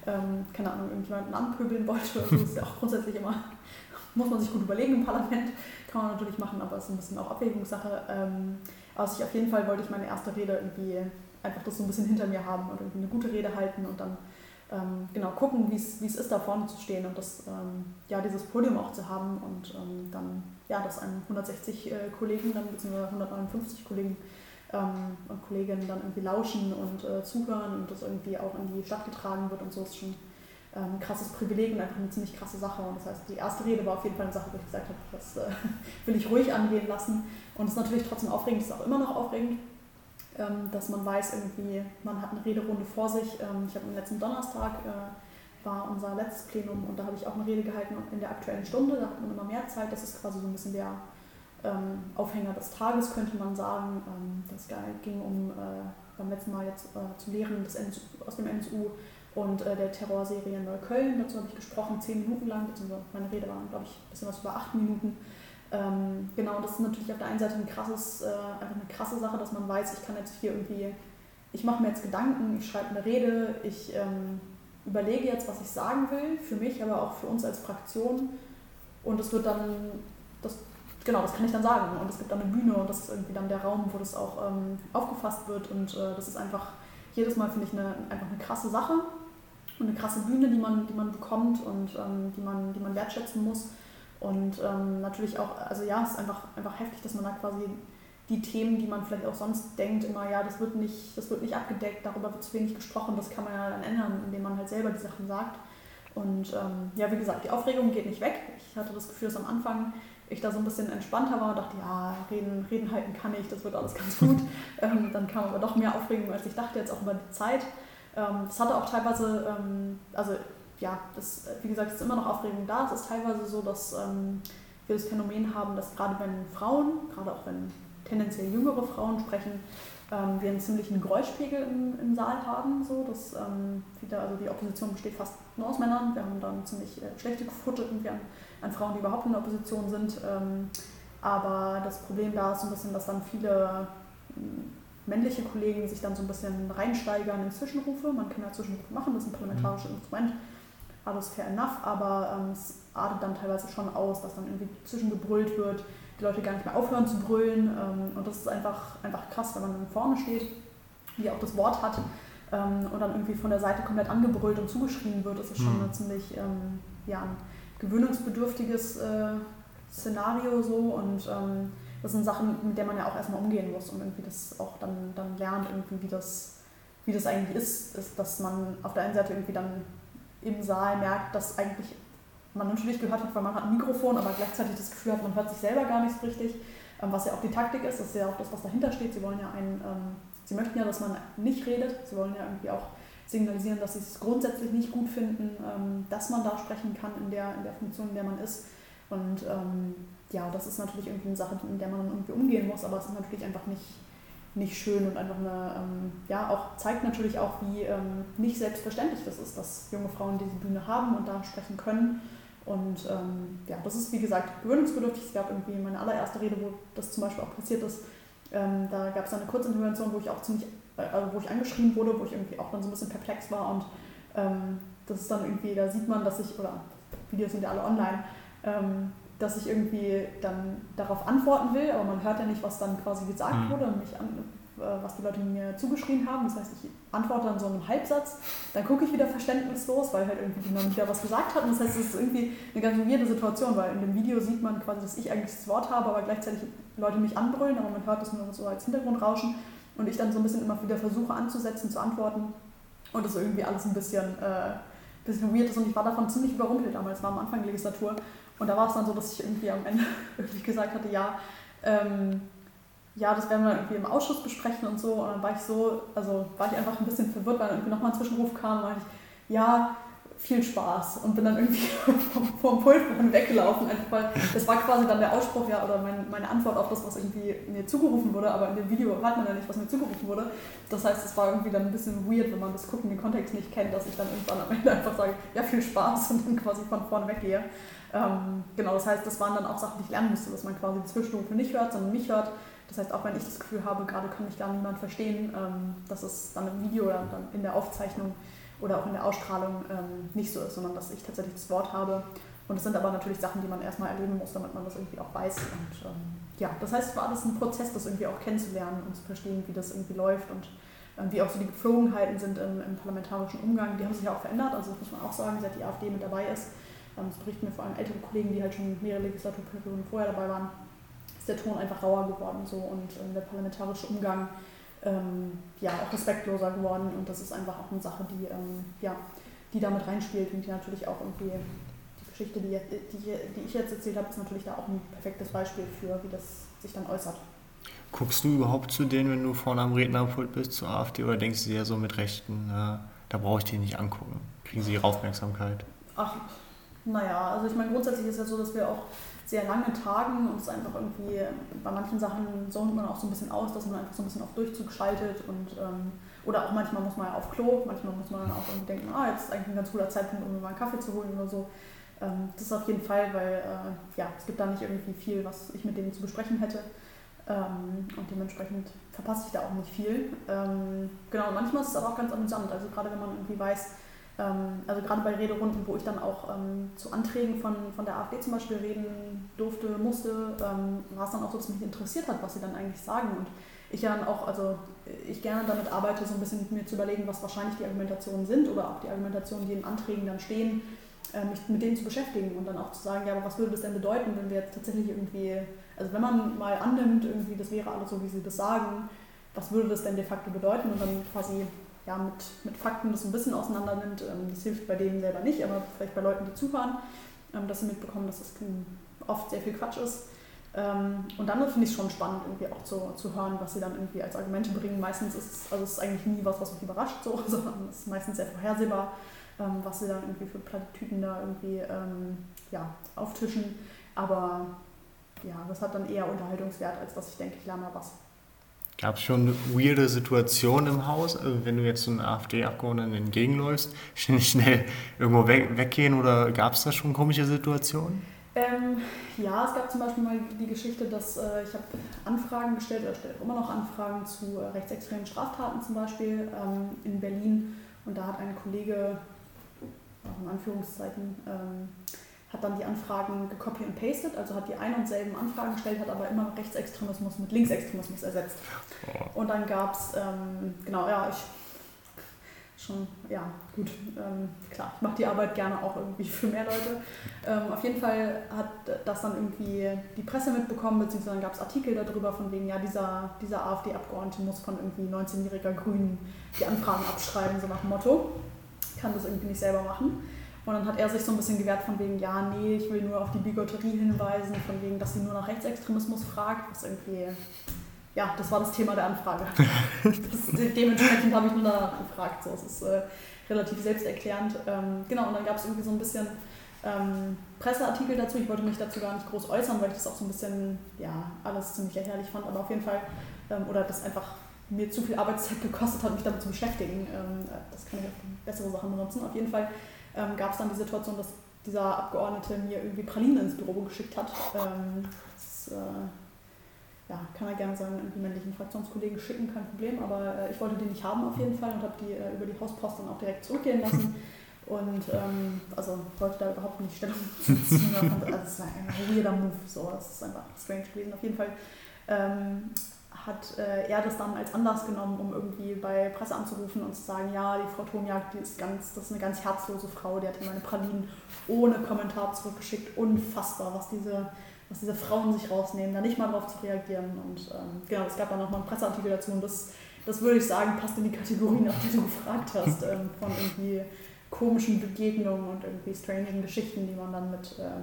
ähm, keine Ahnung, irgendjemanden anpöbeln wollte. Das ist ja auch grundsätzlich immer, muss man sich gut überlegen im Parlament, kann man natürlich machen, aber es ist ein bisschen auch Abwägungssache. Ähm, also ich auf jeden Fall wollte ich meine erste Rede irgendwie einfach das so ein bisschen hinter mir haben und irgendwie eine gute Rede halten und dann ähm, genau gucken, wie es ist, da vorne zu stehen und das, ähm, ja, dieses Podium auch zu haben und ähm, dann, ja, dass einem 160 äh, Kollegen, dann beziehungsweise 159 Kollegen ähm, und Kolleginnen dann irgendwie lauschen und äh, zuhören und das irgendwie auch in die Stadt getragen wird und so ist schon ein ähm, krasses Privileg und einfach eine ziemlich krasse Sache. Und das heißt, die erste Rede war auf jeden Fall eine Sache, wo ich gesagt habe, das äh, will ich ruhig angehen lassen. Und es ist natürlich trotzdem aufregend, es ist auch immer noch aufregend dass man weiß, irgendwie, man hat eine Rederunde vor sich. Ähm, ich habe am letzten Donnerstag äh, war unser letztes Plenum und da habe ich auch eine Rede gehalten in der aktuellen Stunde. Da hat man immer mehr Zeit. Das ist quasi so ein bisschen der ähm, Aufhänger des Tages, könnte man sagen. Ähm, das ging um äh, beim letzten Mal jetzt äh, zu Lehren des NSU, aus dem NSU und äh, der Terrorserie in Neukölln. Dazu habe ich gesprochen, zehn Minuten lang, beziehungsweise meine Rede war, glaube ich, ein bisschen was über acht Minuten. Ähm, genau, das ist natürlich auf der einen Seite ein krasses, äh, einfach eine krasse Sache, dass man weiß, ich kann jetzt hier irgendwie, ich mache mir jetzt Gedanken, ich schreibe eine Rede, ich ähm, überlege jetzt, was ich sagen will, für mich, aber auch für uns als Fraktion. Und es wird dann, das, genau, das kann ich dann sagen. Und es gibt dann eine Bühne und das ist irgendwie dann der Raum, wo das auch ähm, aufgefasst wird. Und äh, das ist einfach jedes Mal, finde ich, eine, einfach eine krasse Sache und eine krasse Bühne, die man, die man bekommt und ähm, die, man, die man wertschätzen muss. Und ähm, natürlich auch, also ja, es ist einfach, einfach heftig, dass man da quasi die Themen, die man vielleicht auch sonst denkt, immer, ja, das wird nicht, das wird nicht abgedeckt, darüber wird zu wenig gesprochen, das kann man ja dann ändern, indem man halt selber die Sachen sagt. Und ähm, ja, wie gesagt, die Aufregung geht nicht weg. Ich hatte das Gefühl, dass am Anfang ich da so ein bisschen entspannter war und dachte, ja, reden, reden halten kann ich, das wird alles ganz gut. ähm, dann kam aber doch mehr Aufregung, als ich dachte, jetzt auch über die Zeit. Ähm, das hatte auch teilweise, ähm, also ja, das, wie gesagt, ist immer noch Aufregung da. Es ist teilweise so, dass ähm, wir das Phänomen haben, dass gerade wenn Frauen, gerade auch wenn tendenziell jüngere Frauen sprechen, ähm, wir einen ziemlichen Geräuschpegel im, im Saal haben. So, dass, ähm, wieder, also die Opposition besteht fast nur aus Männern. Wir haben dann ziemlich äh, schlechte Quote irgendwie an, an, Frauen, die überhaupt in der Opposition sind. Ähm, aber das Problem da ist so ein bisschen, dass dann viele männliche Kollegen sich dann so ein bisschen reinsteigern in Zwischenrufe. Man kann ja Zwischenrufe machen, das ist ein parlamentarisches mhm. Instrument. Alles fair enough, aber ähm, es artet dann teilweise schon aus, dass dann irgendwie zwischengebrüllt wird, die Leute gar nicht mehr aufhören zu brüllen. Ähm, und das ist einfach, einfach krass, wenn man dann vorne steht, die auch das Wort hat ähm, und dann irgendwie von der Seite komplett angebrüllt und zugeschrien wird. Das ist schon mhm. ein ziemlich ähm, ja, ein gewöhnungsbedürftiges äh, Szenario so und ähm, das sind Sachen, mit denen man ja auch erstmal umgehen muss und irgendwie das auch dann, dann lernt, irgendwie, wie das, wie das eigentlich ist, ist, dass man auf der einen Seite irgendwie dann im Saal merkt, dass eigentlich man natürlich gehört hat, weil man hat ein Mikrofon, aber gleichzeitig das Gefühl hat, man hört sich selber gar nicht so richtig, ähm, was ja auch die Taktik ist, das ist ja auch das, was dahinter steht. Sie wollen ja einen, ähm, sie möchten ja, dass man nicht redet, sie wollen ja irgendwie auch signalisieren, dass sie es grundsätzlich nicht gut finden, ähm, dass man da sprechen kann in der, in der Funktion, in der man ist. Und ähm, ja, das ist natürlich irgendwie eine Sache, in der man irgendwie umgehen muss, aber es ist natürlich einfach nicht, nicht schön und einfach eine, ähm, ja, auch zeigt natürlich auch, wie ähm, nicht selbstverständlich das ist, dass junge Frauen diese Bühne haben und da sprechen können. Und ähm, ja, das ist wie gesagt gewöhnungsbedürftig. Es gab irgendwie meine allererste Rede, wo das zum Beispiel auch passiert ist. Ähm, da gab es eine Kurzintervention, wo ich auch ziemlich, äh, also wo ich angeschrien wurde, wo ich irgendwie auch dann so ein bisschen perplex war und ähm, das ist dann irgendwie, da sieht man, dass ich, oder Videos sind ja alle online, ähm, dass ich irgendwie dann darauf antworten will, aber man hört ja nicht, was dann quasi gesagt mhm. wurde und mich an, äh, was die Leute mir zugeschrieben haben. Das heißt, ich antworte dann so einen Halbsatz, dann gucke ich wieder verständnislos, weil halt irgendwie die noch wieder was gesagt hatten. Das heißt, es ist irgendwie eine ganz weirde Situation, weil in dem Video sieht man quasi, dass ich eigentlich das Wort habe, aber gleichzeitig Leute mich anbrüllen, aber man hört es nur so als Hintergrundrauschen und ich dann so ein bisschen immer wieder versuche anzusetzen, zu antworten und das irgendwie alles ein bisschen, äh, bisschen weird ist und ich war davon ziemlich überrumpelt damals, war am Anfang der Legislatur und da war es dann so, dass ich irgendwie am Ende wirklich gesagt hatte, ja, ähm, ja, das werden wir irgendwie im Ausschuss besprechen und so. Und dann war ich so, also war ich einfach ein bisschen verwirrt, weil dann irgendwie nochmal ein Zwischenruf kam und ich, ja, viel Spaß und bin dann irgendwie vom, vom Pult weggelaufen, einfach weil das war quasi dann der Ausspruch ja oder mein, meine Antwort auf das, was irgendwie mir zugerufen wurde, aber in dem Video hört man ja nicht, was mir zugerufen wurde. Das heißt, es war irgendwie dann ein bisschen weird, wenn man das Gucken, den Kontext nicht kennt, dass ich dann irgendwann am Ende einfach sage, ja, viel Spaß und dann quasi von vorne weggehe. Ähm, genau, das heißt, das waren dann auch Sachen, die ich lernen musste, dass man quasi die Zwischenrufe nicht hört, sondern mich hört. Das heißt, auch wenn ich das Gefühl habe, gerade kann mich gar niemand verstehen, ähm, dass es dann im Video oder dann in der Aufzeichnung oder auch in der Ausstrahlung ähm, nicht so ist, sondern dass ich tatsächlich das Wort habe. Und es sind aber natürlich Sachen, die man erstmal erleben muss, damit man das irgendwie auch weiß. Und ähm, ja, das heißt, es war alles ein Prozess, das irgendwie auch kennenzulernen und zu verstehen, wie das irgendwie läuft und ähm, wie auch so die Gepflogenheiten sind im, im, parlamentarischen Umgang. Die haben sich ja auch verändert, also das muss man auch sagen, seit die AfD mit dabei ist. Das berichten mir vor allem ältere Kollegen, die halt schon mehrere Legislaturperioden vorher dabei waren, ist der Ton einfach rauer geworden so und ähm, der parlamentarische Umgang ähm, ja, auch respektloser geworden und das ist einfach auch eine Sache, die, ähm, ja, die damit reinspielt und die natürlich auch irgendwie die Geschichte, die, die, die ich jetzt erzählt habe, ist natürlich da auch ein perfektes Beispiel für, wie das sich dann äußert. Guckst du überhaupt zu denen, wenn du vorne am Rednerpult bist, zur AfD, oder denkst du dir so mit Rechten, äh, da brauche ich die nicht angucken? Kriegen sie ihre Aufmerksamkeit? Ach, naja, also ich meine, grundsätzlich ist es ja so, dass wir auch sehr lange Tagen und es einfach irgendwie, bei manchen Sachen zont man auch so ein bisschen aus, dass man einfach so ein bisschen auf Durchzug schaltet und, ähm, Oder auch manchmal muss man ja auf Klo, manchmal muss man dann auch irgendwie denken, ah, jetzt ist eigentlich ein ganz guter Zeitpunkt, um mir mal einen Kaffee zu holen oder so. Ähm, das ist auf jeden Fall, weil äh, ja, es gibt da nicht irgendwie viel, was ich mit denen zu besprechen hätte. Ähm, und dementsprechend verpasse ich da auch nicht viel. Ähm, genau, manchmal ist es aber auch ganz amüsant. Also gerade wenn man irgendwie weiß, also gerade bei Rederunden, wo ich dann auch ähm, zu Anträgen von, von der AfD zum Beispiel reden durfte, musste, ähm, war es dann auch so, dass mich interessiert hat, was sie dann eigentlich sagen. Und ich ja dann auch, also ich gerne damit arbeite, so ein bisschen mir zu überlegen, was wahrscheinlich die Argumentationen sind oder auch die Argumentationen, die in Anträgen dann stehen, äh, mich mit denen zu beschäftigen und dann auch zu sagen, ja, aber was würde das denn bedeuten, wenn wir jetzt tatsächlich irgendwie, also wenn man mal annimmt, irgendwie, das wäre alles so, wie sie das sagen, was würde das denn de facto bedeuten und dann quasi ja, mit, mit Fakten das ein bisschen auseinander nimmt. Ähm, das hilft bei denen selber nicht, aber vielleicht bei Leuten, die zuhören, ähm, dass sie mitbekommen, dass das oft sehr viel Quatsch ist. Ähm, und dann finde ich es schon spannend, irgendwie auch zu, zu hören, was sie dann irgendwie als Argumente bringen. Meistens ist es, also es ist eigentlich nie was, was mich überrascht, so, sondern es ist meistens sehr vorhersehbar, was sie dann irgendwie für Plattitüten da irgendwie ja, auftischen. Aber ja, das hat dann eher Unterhaltungswert, als dass ich denke, ich lerne mal was. Gab es schon weirde Situationen im Haus, also wenn du jetzt einem AfD-Abgeordneten entgegenläufst, schnell, schnell irgendwo weg, weggehen oder gab es da schon komische Situationen? Ähm, ja, es gab zum Beispiel mal die Geschichte, dass äh, ich habe Anfragen gestellt oder stelle immer noch Anfragen zu äh, rechtsextremen Straftaten zum Beispiel ähm, in Berlin und da hat ein Kollege, auch in Anführungszeichen, ähm, hat dann die Anfragen gecopy und pasted, also hat die ein und selben Anfragen gestellt, hat aber immer Rechtsextremismus mit Linksextremismus ersetzt. Oh. Und dann gab es, ähm, genau, ja, ich schon, ja, gut, ähm, klar, ich mache die Arbeit gerne auch irgendwie für mehr Leute. Ähm, auf jeden Fall hat das dann irgendwie die Presse mitbekommen, beziehungsweise dann gab es Artikel darüber, von wegen, ja, dieser, dieser AfD-Abgeordnete muss von irgendwie 19-jähriger Grünen die Anfragen abschreiben, so nach dem Motto. Kann das irgendwie nicht selber machen. Und dann hat er sich so ein bisschen gewehrt von wegen, ja, nee, ich will nur auf die Bigotterie hinweisen, von wegen, dass sie nur nach Rechtsextremismus fragt, was irgendwie, ja, das war das Thema der Anfrage. Das, dementsprechend habe ich nur danach gefragt, so, es ist äh, relativ selbsterklärend. Ähm, genau, und dann gab es irgendwie so ein bisschen ähm, Presseartikel dazu, ich wollte mich dazu gar nicht groß äußern, weil ich das auch so ein bisschen, ja, alles ziemlich lächerlich fand, aber auf jeden Fall, ähm, oder das einfach mir zu viel Arbeitszeit gekostet hat, mich damit zu beschäftigen. Ähm, das kann ich auch bessere Sachen benutzen. Auf jeden Fall ähm, gab es dann die Situation, dass dieser Abgeordnete mir irgendwie Pralinen ins Büro geschickt hat. Ähm, das, äh, ja, kann er gerne seinen irgendwie männlichen Fraktionskollegen schicken, kein Problem, aber äh, ich wollte die nicht haben auf jeden Fall und habe die äh, über die Hauspost dann auch direkt zurückgehen lassen. Und ähm, also wollte da überhaupt nicht Stellung ziehen. also es war ein weirder Move, so, das ist einfach strange gewesen. Auf jeden Fall ähm, hat äh, er das dann als Anlass genommen, um irgendwie bei Presse anzurufen und zu sagen, ja, die Frau Tomjak, die ist ganz, das ist eine ganz herzlose Frau, die hat ihm meine Pralinen ohne Kommentar zurückgeschickt. Unfassbar, was diese, was diese Frauen sich rausnehmen, da nicht mal drauf zu reagieren. Und ähm, genau, es gab dann nochmal einen Presseartikel dazu und das, das würde ich sagen, passt in die Kategorien, nach die du gefragt hast, ähm, von irgendwie komischen Begegnungen und irgendwie strangen Geschichten, die man dann mit, äh,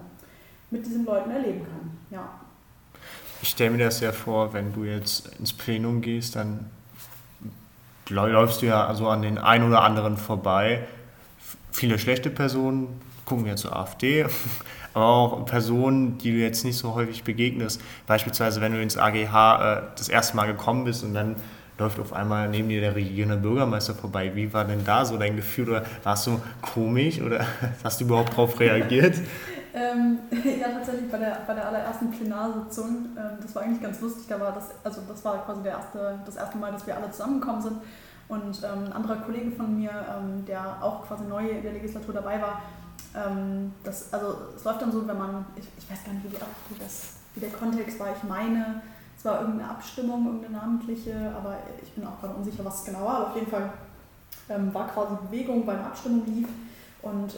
mit diesen Leuten erleben kann. Ja. Ich stelle mir das ja vor, wenn du jetzt ins Plenum gehst, dann läufst du ja also an den einen oder anderen vorbei. Viele schlechte Personen gucken ja zur AfD, aber auch Personen, die du jetzt nicht so häufig begegnest. Beispielsweise, wenn du ins AGH äh, das erste Mal gekommen bist und dann läuft auf einmal neben dir der regierende Bürgermeister vorbei. Wie war denn da so dein Gefühl? Oder warst du komisch oder hast du überhaupt darauf reagiert? Ähm, ja, tatsächlich bei der, bei der allerersten Plenarsitzung, ähm, das war eigentlich ganz lustig, da war das, also das war quasi der erste, das erste Mal, dass wir alle zusammengekommen sind. Und ähm, ein anderer Kollege von mir, ähm, der auch quasi neu in der Legislatur dabei war, ähm, das, also es läuft dann so, wenn man, ich, ich weiß gar nicht, wie, die, wie, das, wie der Kontext war, ich meine, es war irgendeine Abstimmung, irgendeine namentliche, aber ich bin auch gerade unsicher, was es genau war, aber auf jeden Fall ähm, war quasi Bewegung, weil eine Abstimmung lief. Und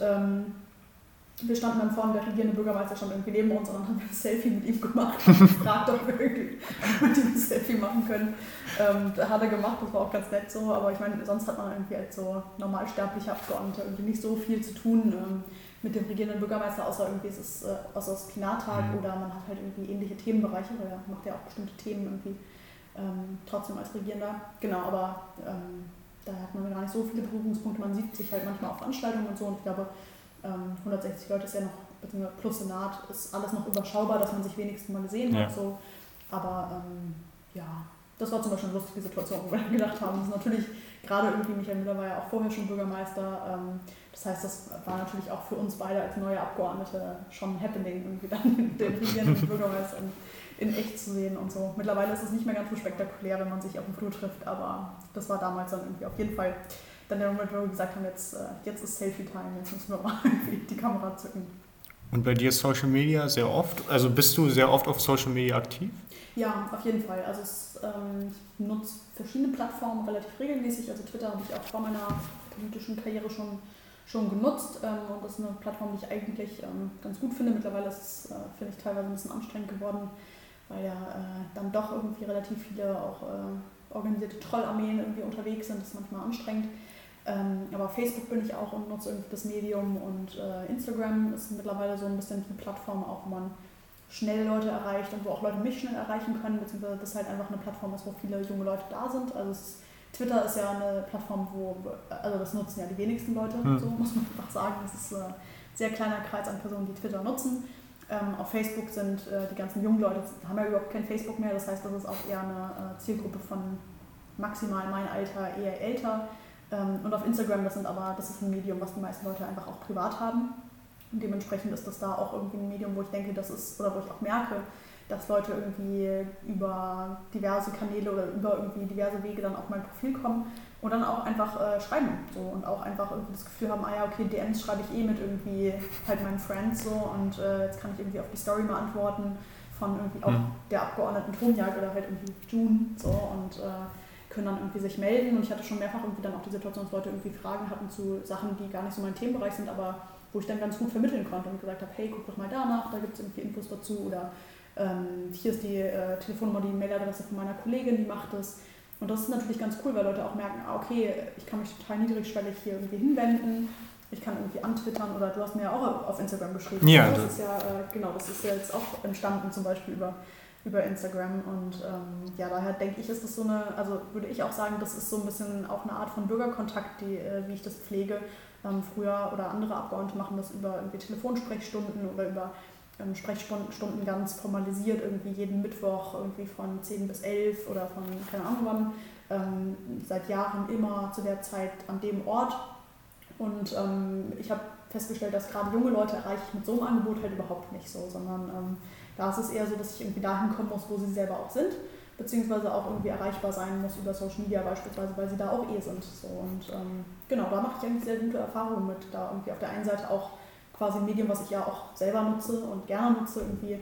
wir standen dann vorne, der regierende Bürgermeister stand irgendwie neben uns und dann haben wir ein Selfie mit ihm gemacht und gefragt, ob wir irgendwie mit ihm ein Selfie machen können. Ähm, da hat er gemacht, das war auch ganz nett so, aber ich meine, sonst hat man irgendwie als so normalsterblicher Abgeordneter irgendwie nicht so viel zu tun ähm, mit dem regierenden Bürgermeister, außer irgendwie ist es äh, außer das Plenartag mhm. oder man hat halt irgendwie ähnliche Themenbereiche, weil er macht ja auch bestimmte Themen irgendwie ähm, trotzdem als Regierender. Genau, aber ähm, da hat man gar nicht so viele Berührungspunkte, man sieht sich halt manchmal auf Veranstaltungen und so und ich glaube, 160 ähm, Leute ist ja noch, beziehungsweise plus Senat, ist alles noch überschaubar, dass man sich wenigstens mal gesehen ja. hat. So. Aber ähm, ja, das war zum Beispiel eine lustige Situation, wo wir dann gedacht haben, das ist natürlich gerade irgendwie, Michael Müller war ja auch vorher schon Bürgermeister, ähm, das heißt, das war natürlich auch für uns beide als neue Abgeordnete schon ein Happening, irgendwie dann den regierenden Bürgermeister in, in echt zu sehen und so. Mittlerweile ist es nicht mehr ganz so spektakulär, wenn man sich auf dem Flur trifft, aber das war damals dann irgendwie auf jeden Fall dann der Moment, wo wir gesagt haben, jetzt, äh, jetzt ist Selfie-Time, jetzt müssen wir mal die Kamera zücken. Und bei dir ist Social Media sehr oft, also bist du sehr oft auf Social Media aktiv? Ja, auf jeden Fall. Also es, ähm, ich nutze verschiedene Plattformen relativ regelmäßig. Also Twitter habe ich auch vor meiner politischen Karriere schon, schon genutzt ähm, und das ist eine Plattform, die ich eigentlich ähm, ganz gut finde. Mittlerweile ist es, äh, finde ich, teilweise ein bisschen anstrengend geworden, weil ja äh, dann doch irgendwie relativ viele auch äh, organisierte Trollarmeen irgendwie unterwegs sind. Das ist manchmal anstrengend. Ähm, aber Facebook bin ich auch und nutze irgendwie das Medium und äh, Instagram ist mittlerweile so ein bisschen die Plattform auch, wo man schnell Leute erreicht und wo auch Leute mich schnell erreichen können, beziehungsweise das halt einfach eine Plattform ist, wo viele junge Leute da sind. Also ist, Twitter ist ja eine Plattform, wo, also das nutzen ja die wenigsten Leute, mhm. so muss man einfach sagen. Das ist ein sehr kleiner Kreis an Personen, die Twitter nutzen. Ähm, auf Facebook sind äh, die ganzen jungen Leute, haben ja überhaupt kein Facebook mehr, das heißt, das ist auch eher eine äh, Zielgruppe von maximal mein Alter, eher älter und auf Instagram, das sind aber, das ist ein Medium, was die meisten Leute einfach auch privat haben. Und dementsprechend ist das da auch irgendwie ein Medium, wo ich denke, das ist, oder wo ich auch merke, dass Leute irgendwie über diverse Kanäle oder über irgendwie diverse Wege dann auf mein Profil kommen und dann auch einfach äh, schreiben so und auch einfach irgendwie das Gefühl haben, ah ja, okay, DMs schreibe ich eh mit irgendwie halt meinen Friends so und äh, jetzt kann ich irgendwie auf die Story mal antworten von irgendwie auch mhm. der Abgeordneten Tonjagd oder halt irgendwie June so und äh, können dann irgendwie sich melden. Und ich hatte schon mehrfach irgendwie dann auch die Situation, dass Leute irgendwie Fragen hatten zu Sachen, die gar nicht so mein Themenbereich sind, aber wo ich dann ganz gut vermitteln konnte und gesagt habe, hey, guck doch mal danach, da gibt es irgendwie Infos dazu oder ähm, hier ist die äh, Telefonnummer, die Mailadresse von meiner Kollegin, die macht das. Und das ist natürlich ganz cool, weil Leute auch merken, ah, okay, ich kann mich total niedrigschwellig hier irgendwie hinwenden, ich kann irgendwie antwittern oder du hast mir ja auch auf Instagram geschrieben. Ja, das, das ist ja, äh, genau, das ist ja jetzt auch entstanden zum Beispiel über über Instagram. Und ähm, ja, daher denke ich, ist das so eine, also würde ich auch sagen, das ist so ein bisschen auch eine Art von Bürgerkontakt, die, äh, wie ich das pflege. Ähm, früher oder andere Abgeordnete machen das über irgendwie Telefonsprechstunden oder über ähm, Sprechstunden ganz formalisiert, irgendwie jeden Mittwoch irgendwie von 10 bis 11 oder von keine Ahnung wann. Ähm, seit Jahren immer zu der Zeit an dem Ort. Und ähm, ich habe festgestellt, dass gerade junge Leute erreiche ich mit so einem Angebot halt überhaupt nicht so, sondern ähm, da ist es eher so, dass ich irgendwie dahin kommen muss, wo sie selber auch sind, beziehungsweise auch irgendwie erreichbar sein muss über Social Media beispielsweise, weil sie da auch eh sind. So. Und ähm, genau, da mache ich eigentlich sehr gute Erfahrungen mit, da irgendwie auf der einen Seite auch quasi ein Medium, was ich ja auch selber nutze und gerne nutze, irgendwie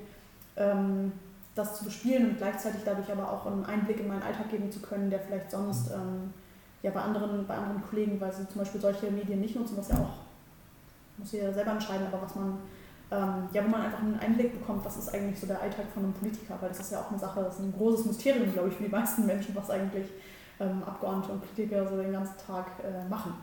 ähm, das zu bespielen und gleichzeitig dadurch aber auch einen Einblick in meinen Alltag geben zu können, der vielleicht sonst ähm, ja bei anderen, bei anderen Kollegen, weil sie zum Beispiel solche Medien nicht nutzen, was ja auch, muss jeder selber entscheiden, aber was man ähm, ja, wo man einfach einen Einblick bekommt, was ist eigentlich so der Alltag von einem Politiker, weil das ist ja auch eine Sache, das ist ein großes Mysterium, glaube ich, für die meisten Menschen, was eigentlich ähm, Abgeordnete und Politiker so den ganzen Tag äh, machen.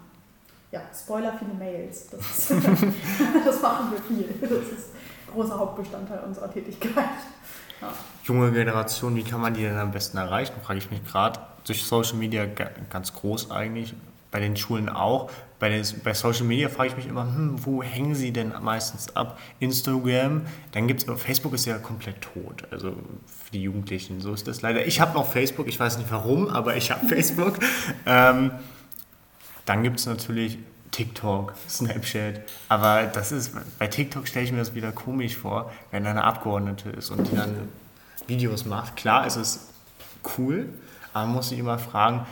Ja, Spoiler, viele Mails, das, ist, das machen wir viel, das ist ein großer Hauptbestandteil unserer Tätigkeit. Ja. Junge Generation, wie kann man die denn am besten erreichen, frage ich mich gerade. Durch Social Media ganz groß eigentlich, bei den Schulen auch. Bei, den, bei Social Media frage ich mich immer, hm, wo hängen sie denn meistens ab? Instagram, dann gibt es, Facebook ist ja komplett tot, also für die Jugendlichen, so ist das leider. Ich habe noch Facebook, ich weiß nicht warum, aber ich habe Facebook. Ähm, dann gibt es natürlich TikTok, Snapchat, aber das ist, bei TikTok stelle ich mir das wieder komisch vor, wenn eine Abgeordnete ist und die dann Videos macht. Klar, es ist cool, aber man muss sich immer fragen,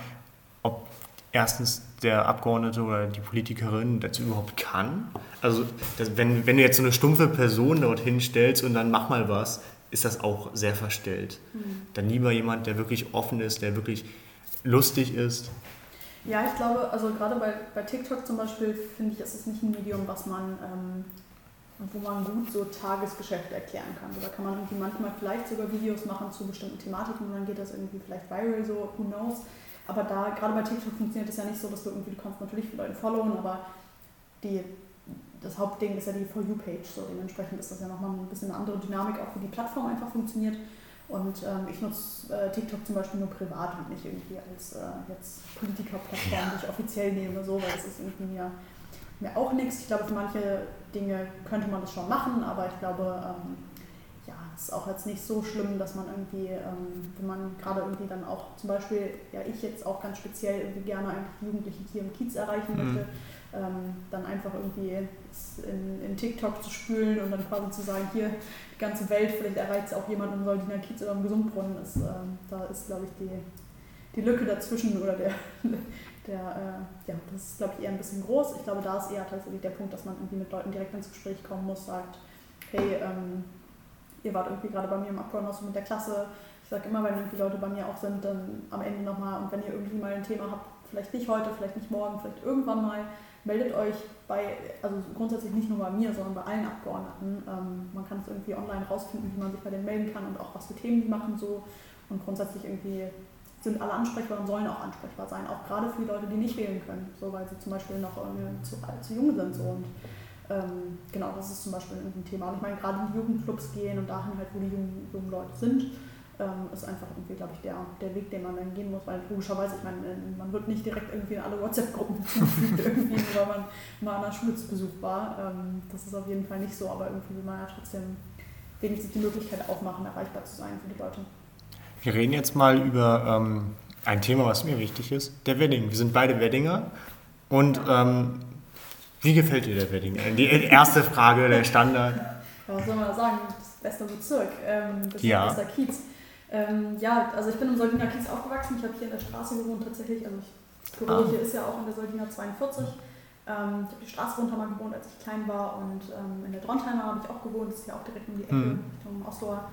erstens der Abgeordnete oder die Politikerin das überhaupt kann. Also das, wenn, wenn du jetzt so eine stumpfe Person dorthin stellst und dann mach mal was, ist das auch sehr verstellt. Mhm. Dann lieber jemand, der wirklich offen ist, der wirklich lustig ist. Ja, ich glaube, also gerade bei, bei TikTok zum Beispiel finde ich, ist es nicht ein Medium, was man, ähm, wo man gut so Tagesgeschäfte erklären kann. Da kann man irgendwie manchmal vielleicht sogar Videos machen zu bestimmten Thematiken und dann geht das irgendwie vielleicht viral, so who knows. Aber da, gerade bei TikTok funktioniert es ja nicht so, dass du irgendwie, du kannst natürlich viele Leute followen, aber die, das Hauptding ist ja die For You-Page. So dementsprechend ist das ja nochmal ein bisschen eine andere Dynamik, auch wie die Plattform einfach funktioniert. Und ähm, ich nutze äh, TikTok zum Beispiel nur privat und nicht irgendwie als äh, jetzt Politiker-Plattform, die ich offiziell nehme, so, weil das ist irgendwie mir, mir auch nichts. Ich glaube, für manche Dinge könnte man das schon machen, aber ich glaube, ähm, ja, es ist auch jetzt nicht so schlimm, dass man irgendwie, ähm, wenn man gerade irgendwie dann auch zum Beispiel, ja ich jetzt auch ganz speziell irgendwie gerne eigentlich Jugendliche hier im Kiez erreichen möchte, mhm. ähm, dann einfach irgendwie in, in TikTok zu spülen und dann quasi zu sagen, hier die ganze Welt, vielleicht erreicht es auch jemand im Soldiner Kiez oder im Gesundbrunnen, ist, ähm, da ist glaube ich die, die Lücke dazwischen oder der, der äh, ja, das ist glaube ich eher ein bisschen groß. Ich glaube, da ist eher tatsächlich der Punkt, dass man irgendwie mit Leuten direkt ins Gespräch kommen muss, sagt, hey, ähm, ihr wart irgendwie gerade bei mir im Abgeordnetenhaus mit der Klasse. Ich sage immer, wenn irgendwie Leute bei mir auch sind, dann am Ende nochmal und wenn ihr irgendwie mal ein Thema habt, vielleicht nicht heute, vielleicht nicht morgen, vielleicht irgendwann mal, meldet euch bei, also grundsätzlich nicht nur bei mir, sondern bei allen Abgeordneten. Ähm, man kann es irgendwie online rausfinden, wie man sich bei denen melden kann und auch was für Themen die machen so. Und grundsätzlich irgendwie sind alle ansprechbar und sollen auch ansprechbar sein, auch gerade für die Leute, die nicht wählen können, so weil sie zum Beispiel noch zu, zu jung sind. So. Und ähm, genau, das ist zum Beispiel ein Thema. Und ich meine, gerade die Jugendclubs gehen und dahin halt, wo die jungen, jungen Leute sind, ähm, ist einfach irgendwie, glaube ich, der, der Weg, den man dann gehen muss. Weil logischerweise, ich meine, man wird nicht direkt irgendwie in alle WhatsApp-Gruppen irgendwie, weil man mal an der Schule zu Besuch war. Ähm, das ist auf jeden Fall nicht so, aber irgendwie will man ja trotzdem wenigstens die Möglichkeit aufmachen, erreichbar zu sein für die Leute. Wir reden jetzt mal über ähm, ein Thema, was mir wichtig ist, der Wedding. Wir sind beide Weddinger und ähm, wie gefällt dir der Wedding? Die erste Frage, der Standard. Ja, was soll man da sagen? Das beste Bezirk, ähm, das ja. bester Kiez. Ähm, ja, also ich bin im Soldiner Kiez aufgewachsen. Ich habe hier in der Straße gewohnt tatsächlich. Also das Büro ah. hier ist ja auch in der Soldiner 42. Ähm, ich habe die Straße runter mal gewohnt, als ich klein war. Und ähm, in der Drontheimer habe ich auch gewohnt. Das ist ja auch direkt um die Ecke, mhm. Richtung Osloer.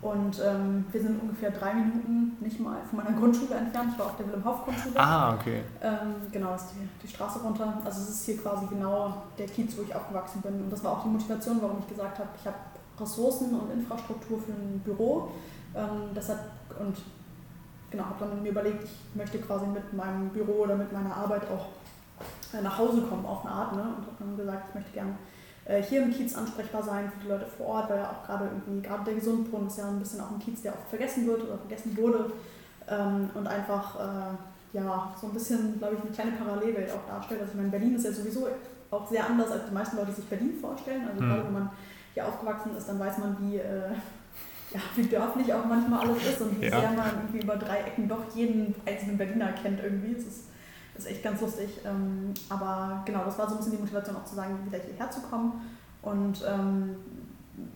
Und ähm, wir sind ungefähr drei Minuten nicht mal von meiner Grundschule entfernt. Ich war auf der Wilhelm-Hauff-Grundschule. Ah, okay. Ähm, genau, ist die, die Straße runter. Also es ist hier quasi genau der Kiez, wo ich aufgewachsen bin. Und das war auch die Motivation, warum ich gesagt habe, ich habe Ressourcen und Infrastruktur für ein Büro. Ähm, deshalb, und genau, habe dann mir überlegt, ich möchte quasi mit meinem Büro oder mit meiner Arbeit auch äh, nach Hause kommen auf eine Art. Ne? Und habe dann gesagt, ich möchte gerne hier im Kiez ansprechbar sein für die Leute vor Ort, weil ja auch gerade irgendwie, gerade der Gesundbrunnen ist ja ein bisschen auch ein Kiez, der oft vergessen wird oder vergessen wurde ähm, und einfach äh, ja, so ein bisschen, glaube ich, eine kleine Parallelwelt auch darstellt. Also ich meine, Berlin ist ja sowieso auch sehr anders, als die meisten Leute sich Berlin vorstellen. Also mhm. gerade wenn man hier aufgewachsen ist, dann weiß man, wie, äh, ja, wie dörflich auch manchmal alles ist und wie ja. sehr man irgendwie über drei Ecken doch jeden einzelnen Berliner kennt irgendwie. Es ist ist echt ganz lustig. Ähm, aber genau, das war so ein bisschen die Motivation auch zu sagen, wieder hierher zu kommen. Und ähm,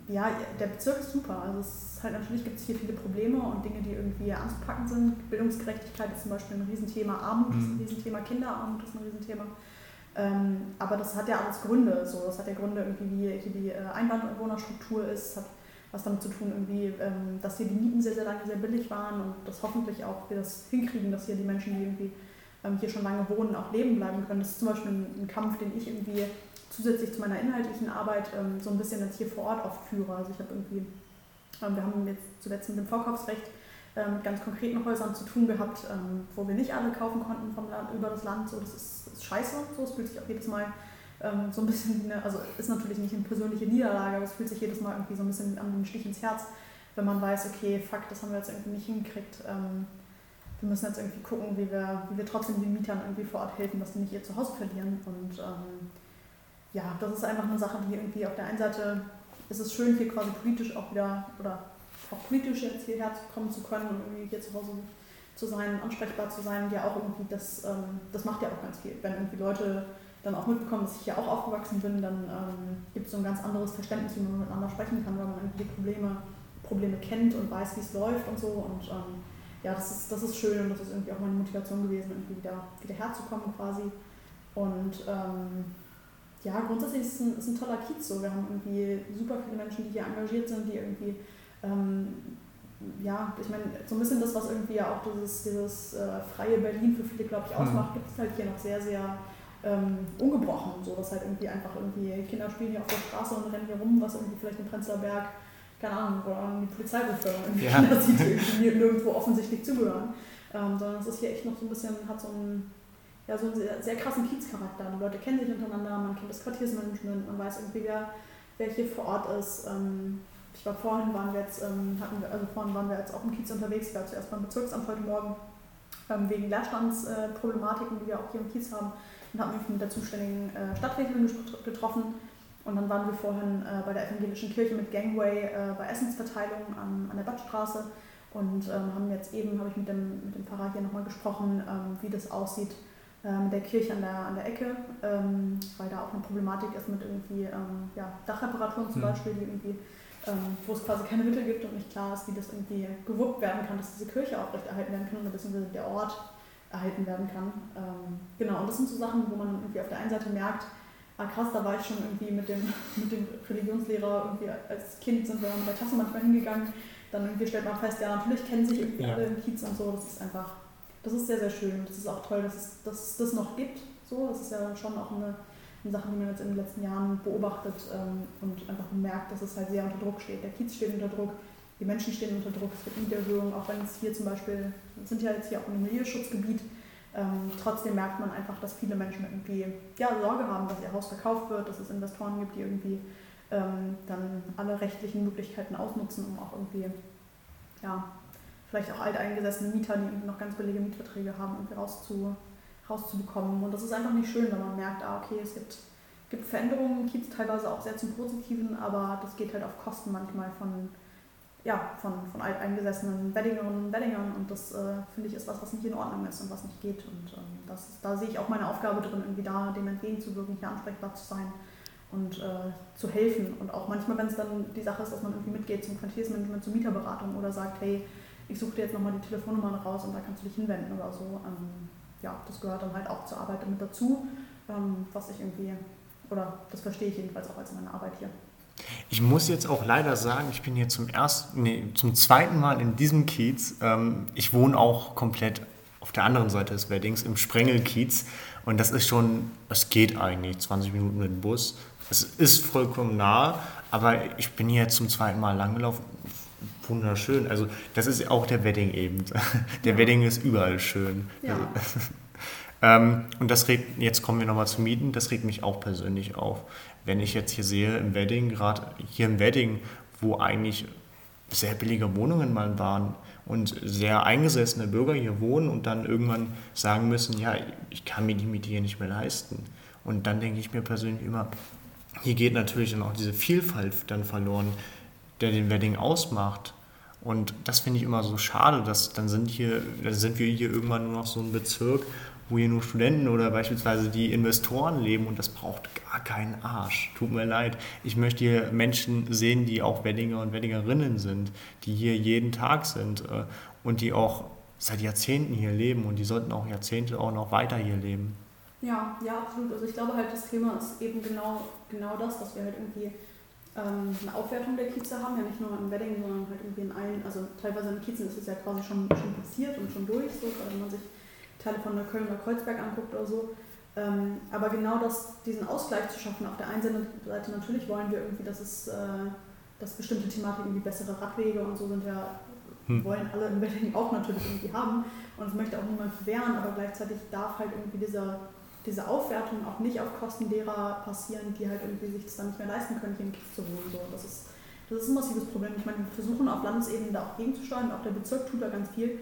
ja, der Bezirk ist super. Also es ist halt natürlich gibt es hier viele Probleme und Dinge, die irgendwie anzupacken sind. Bildungsgerechtigkeit ist zum Beispiel ein Riesenthema, Armut ist ein mhm. Riesenthema, Kinderarmut ist ein Riesenthema. Ähm, aber das hat ja alles Gründe. So. Das hat ja Gründe, irgendwie, wie hier die äh, Einwohnerstruktur ist, hat was damit zu tun, irgendwie, ähm, dass hier die Mieten sehr, sehr lange sehr billig waren und dass hoffentlich auch wir das hinkriegen, dass hier die Menschen, die irgendwie hier schon lange wohnen, auch leben bleiben können. Das ist zum Beispiel ein, Kampf, den ich irgendwie zusätzlich zu meiner inhaltlichen Arbeit ähm, so ein bisschen jetzt hier vor Ort oft führe. Also ich habe irgendwie, ähm, wir haben jetzt zuletzt mit dem Vorkaufsrecht ähm, mit ganz konkreten Häusern zu tun gehabt, ähm, wo wir nicht alle kaufen konnten vom Land, über das Land. So, das ist, ist scheiße, so, es fühlt sich auch jedes Mal ähm, so ein bisschen, eine, also ist natürlich nicht eine persönliche Niederlage, aber es fühlt sich jedes Mal irgendwie so ein bisschen an den Stich ins Herz, wenn man weiß, okay, fuck, das haben wir jetzt irgendwie nicht hingekriegt wir müssen jetzt irgendwie gucken, wie wir, wie wir trotzdem den Mietern irgendwie vor Ort helfen, dass die nicht ihr Zuhause verlieren. Und ähm, ja, das ist einfach eine Sache, die irgendwie auf der einen Seite ist es schön, hier quasi politisch auch wieder, oder auch politisch jetzt hierher kommen zu können und irgendwie hier zu Hause zu sein, ansprechbar zu sein, ja auch irgendwie, das, ähm, das macht ja auch ganz viel. Wenn irgendwie Leute dann auch mitbekommen, dass ich hier auch aufgewachsen bin, dann ähm, gibt es so ein ganz anderes Verständnis, wie man miteinander sprechen kann, weil man irgendwie die Probleme, Probleme kennt und weiß, wie es läuft und so. Und ähm, ja, das ist, das ist schön und das ist irgendwie auch meine Motivation gewesen, irgendwie wieder, wieder herzukommen quasi. Und ähm, ja, grundsätzlich ist es ein, ist ein toller Kiez so. Wir haben irgendwie super viele Menschen, die hier engagiert sind, die irgendwie, ähm, ja, ich meine, so ein bisschen das, was irgendwie ja auch dieses, dieses äh, freie Berlin für viele, glaube ich, ausmacht, mhm. gibt es halt hier noch sehr, sehr ähm, ungebrochen. So, dass halt irgendwie einfach irgendwie Kinder spielen hier auf der Straße und rennen hier rum, was irgendwie vielleicht in Prenzlauer Berg keine Ahnung, oder die Polizeibeförderung ja. Kinder sieht, die nirgendwo offensichtlich zugehören. Ähm, sondern es ist hier echt noch so ein bisschen, hat so einen, ja, so einen sehr, sehr krassen Kiezcharakter. Die Leute kennen sich untereinander, man kennt das Quartiersmanagement, man weiß irgendwie, wer, wer hier vor Ort ist. Ähm, ich war vorhin, waren wir jetzt, ähm, hatten wir, also vorhin waren wir jetzt auch im Kiez unterwegs, ich war zuerst beim Bezirksamt heute Morgen, ähm, wegen Leerstandsproblematiken, die wir auch hier im Kiez haben, und haben mich mit der zuständigen äh, Stadträtin getroffen Und dann waren wir vorhin äh, bei der evangelischen Kirche mit Gangway äh, bei Essensverteilung an, an der Badstraße und ähm, haben jetzt eben, habe ich mit dem, mit dem Pfarrer hier nochmal gesprochen, ähm, wie das aussieht äh, mit der Kirche an der, an der Ecke, ähm, weil da auch eine Problematik ist mit irgendwie ähm, ja, Dachreparaturen zum mhm. Beispiel, die irgendwie, ähm, wo es quasi keine Mittel gibt und nicht klar ist, wie das irgendwie gewuppt werden kann, dass diese Kirche aufrechterhalten werden kann oder beziehungsweise der Ort erhalten werden kann. Ähm, genau, und das sind so Sachen, wo man irgendwie auf der einen Seite merkt, ah krass, da war ich schon irgendwie mit dem, mit dem Religionslehrer irgendwie als Kind sind wir bei der Klasse manchmal hingegangen, dann irgendwie stellt man fest, ja natürlich kennen sich irgendwie ja. alle im Kiez und so, das ist einfach, das ist sehr, sehr schön. Das ist auch toll, dass es, dass es das noch gibt, so, das ist ja schon auch eine, eine Sache, die man jetzt in den letzten Jahren beobachtet ähm, und einfach merkt, dass es halt sehr unter Druck steht. Der Kiez steht unter Druck, die Menschen stehen unter Druck, es gibt Mieterhöhungen, auch wenn es hier zum Beispiel, wir sind ja jetzt hier auch in einem Milieuschutzgebiet, ähm, trotzdem merkt man einfach, dass viele Menschen irgendwie ja, Sorge haben, dass ihr Haus verkauft wird, dass es Investoren gibt, die irgendwie ähm, dann alle rechtlichen Möglichkeiten ausnutzen, um auch irgendwie, ja, vielleicht auch alteingesessene Mieter, die irgendwie noch ganz billige Mietverträge haben, irgendwie rauszu, rauszubekommen. Und das ist einfach nicht schön, wenn man merkt, ah, okay, es gibt, gibt Veränderungen Kiez, teilweise auch sehr zum Positiven, aber das geht halt auf Kosten manchmal von ja, von, von alteingesessenen Weddingerinnen und Weddingern und das äh, finde ich ist was, was nicht in Ordnung ist und was nicht geht und ähm, das, da sehe ich auch meine Aufgabe drin, irgendwie da dem entgegenzuwirken, hier ansprechbar zu sein und äh, zu helfen und auch manchmal, wenn es dann die Sache ist, dass man irgendwie mitgeht zum Quartiersmanagement, zur Mieterberatung oder sagt, hey, ich suche dir jetzt nochmal die Telefonnummer raus und da kannst du dich hinwenden oder so. Ähm, ja, das gehört dann halt auch zur Arbeit damit dazu, ähm, was ich irgendwie, oder das verstehe ich jedenfalls auch als meine Arbeit hier. Ich muss jetzt auch leider sagen, ich bin hier zum ersten, nee, zum zweiten Mal in diesem Kiez. Ähm, ich wohne auch komplett auf der anderen Seite des Weddings, im Sprengelkiez. Und das ist schon, es geht eigentlich, 20 Minuten mit dem Bus. Es ist vollkommen nah, aber ich bin hier jetzt zum zweiten Mal langgelaufen. Wunderschön. Also das ist auch der Wedding eben. Der ja. Wedding ist überall schön. Ja. Also, ähm, und das regt, jetzt kommen wir nochmal zu Mieten, das regt mich auch persönlich auf wenn ich jetzt hier sehe im Wedding, gerade hier im Wedding, wo eigentlich sehr billige Wohnungen mal waren und sehr eingesessene Bürger hier wohnen und dann irgendwann sagen müssen, ja, ich kann mir die Miete hier nicht mehr leisten. Und dann denke ich mir persönlich immer, hier geht natürlich dann auch diese Vielfalt dann verloren, der den Wedding ausmacht. Und das finde ich immer so schade, dass dann sind hier, dann sind wir hier irgendwann nur noch so ein Bezirk, wo hier nur Studenten oder beispielsweise die Investoren leben und das braucht gar keinen Arsch. Tut mir leid. Ich möchte hier Menschen sehen, die auch Weddinger und Weddingerinnen sind, die hier jeden Tag sind äh, und die auch seit Jahrzehnten hier leben und die sollten auch Jahrzehnte auch noch weiter hier leben. Ja, ja, absolut. Also ich glaube halt, das Thema ist eben genau, genau das, dass wir halt irgendwie ähm, eine Aufwertung der Kieze haben, ja nicht nur in Wedding, sondern halt irgendwie in allen, also teilweise in Kiezen ist es ja quasi schon, schon passiert und schon durch, so, wenn man sich Teile von der Köln oder Kreuzberg anguckt oder so. Ähm, aber genau das, diesen Ausgleich zu schaffen, auf der einen Seite natürlich wollen wir irgendwie, dass es äh, dass bestimmte Thematiken wie bessere Radwege und so sind ja, hm. wollen alle in Berlin auch natürlich irgendwie haben und das möchte auch niemand wehren, aber gleichzeitig darf halt irgendwie dieser, diese Aufwertung auch nicht auf Kosten derer passieren, die halt irgendwie sich das dann nicht mehr leisten können, hier in Kiez zu wohnen. So, das ist das ist ein massives Problem. Ich meine, wir versuchen auf Landesebene da auch gegenzusteuern, auch der Bezirk tut da ganz viel.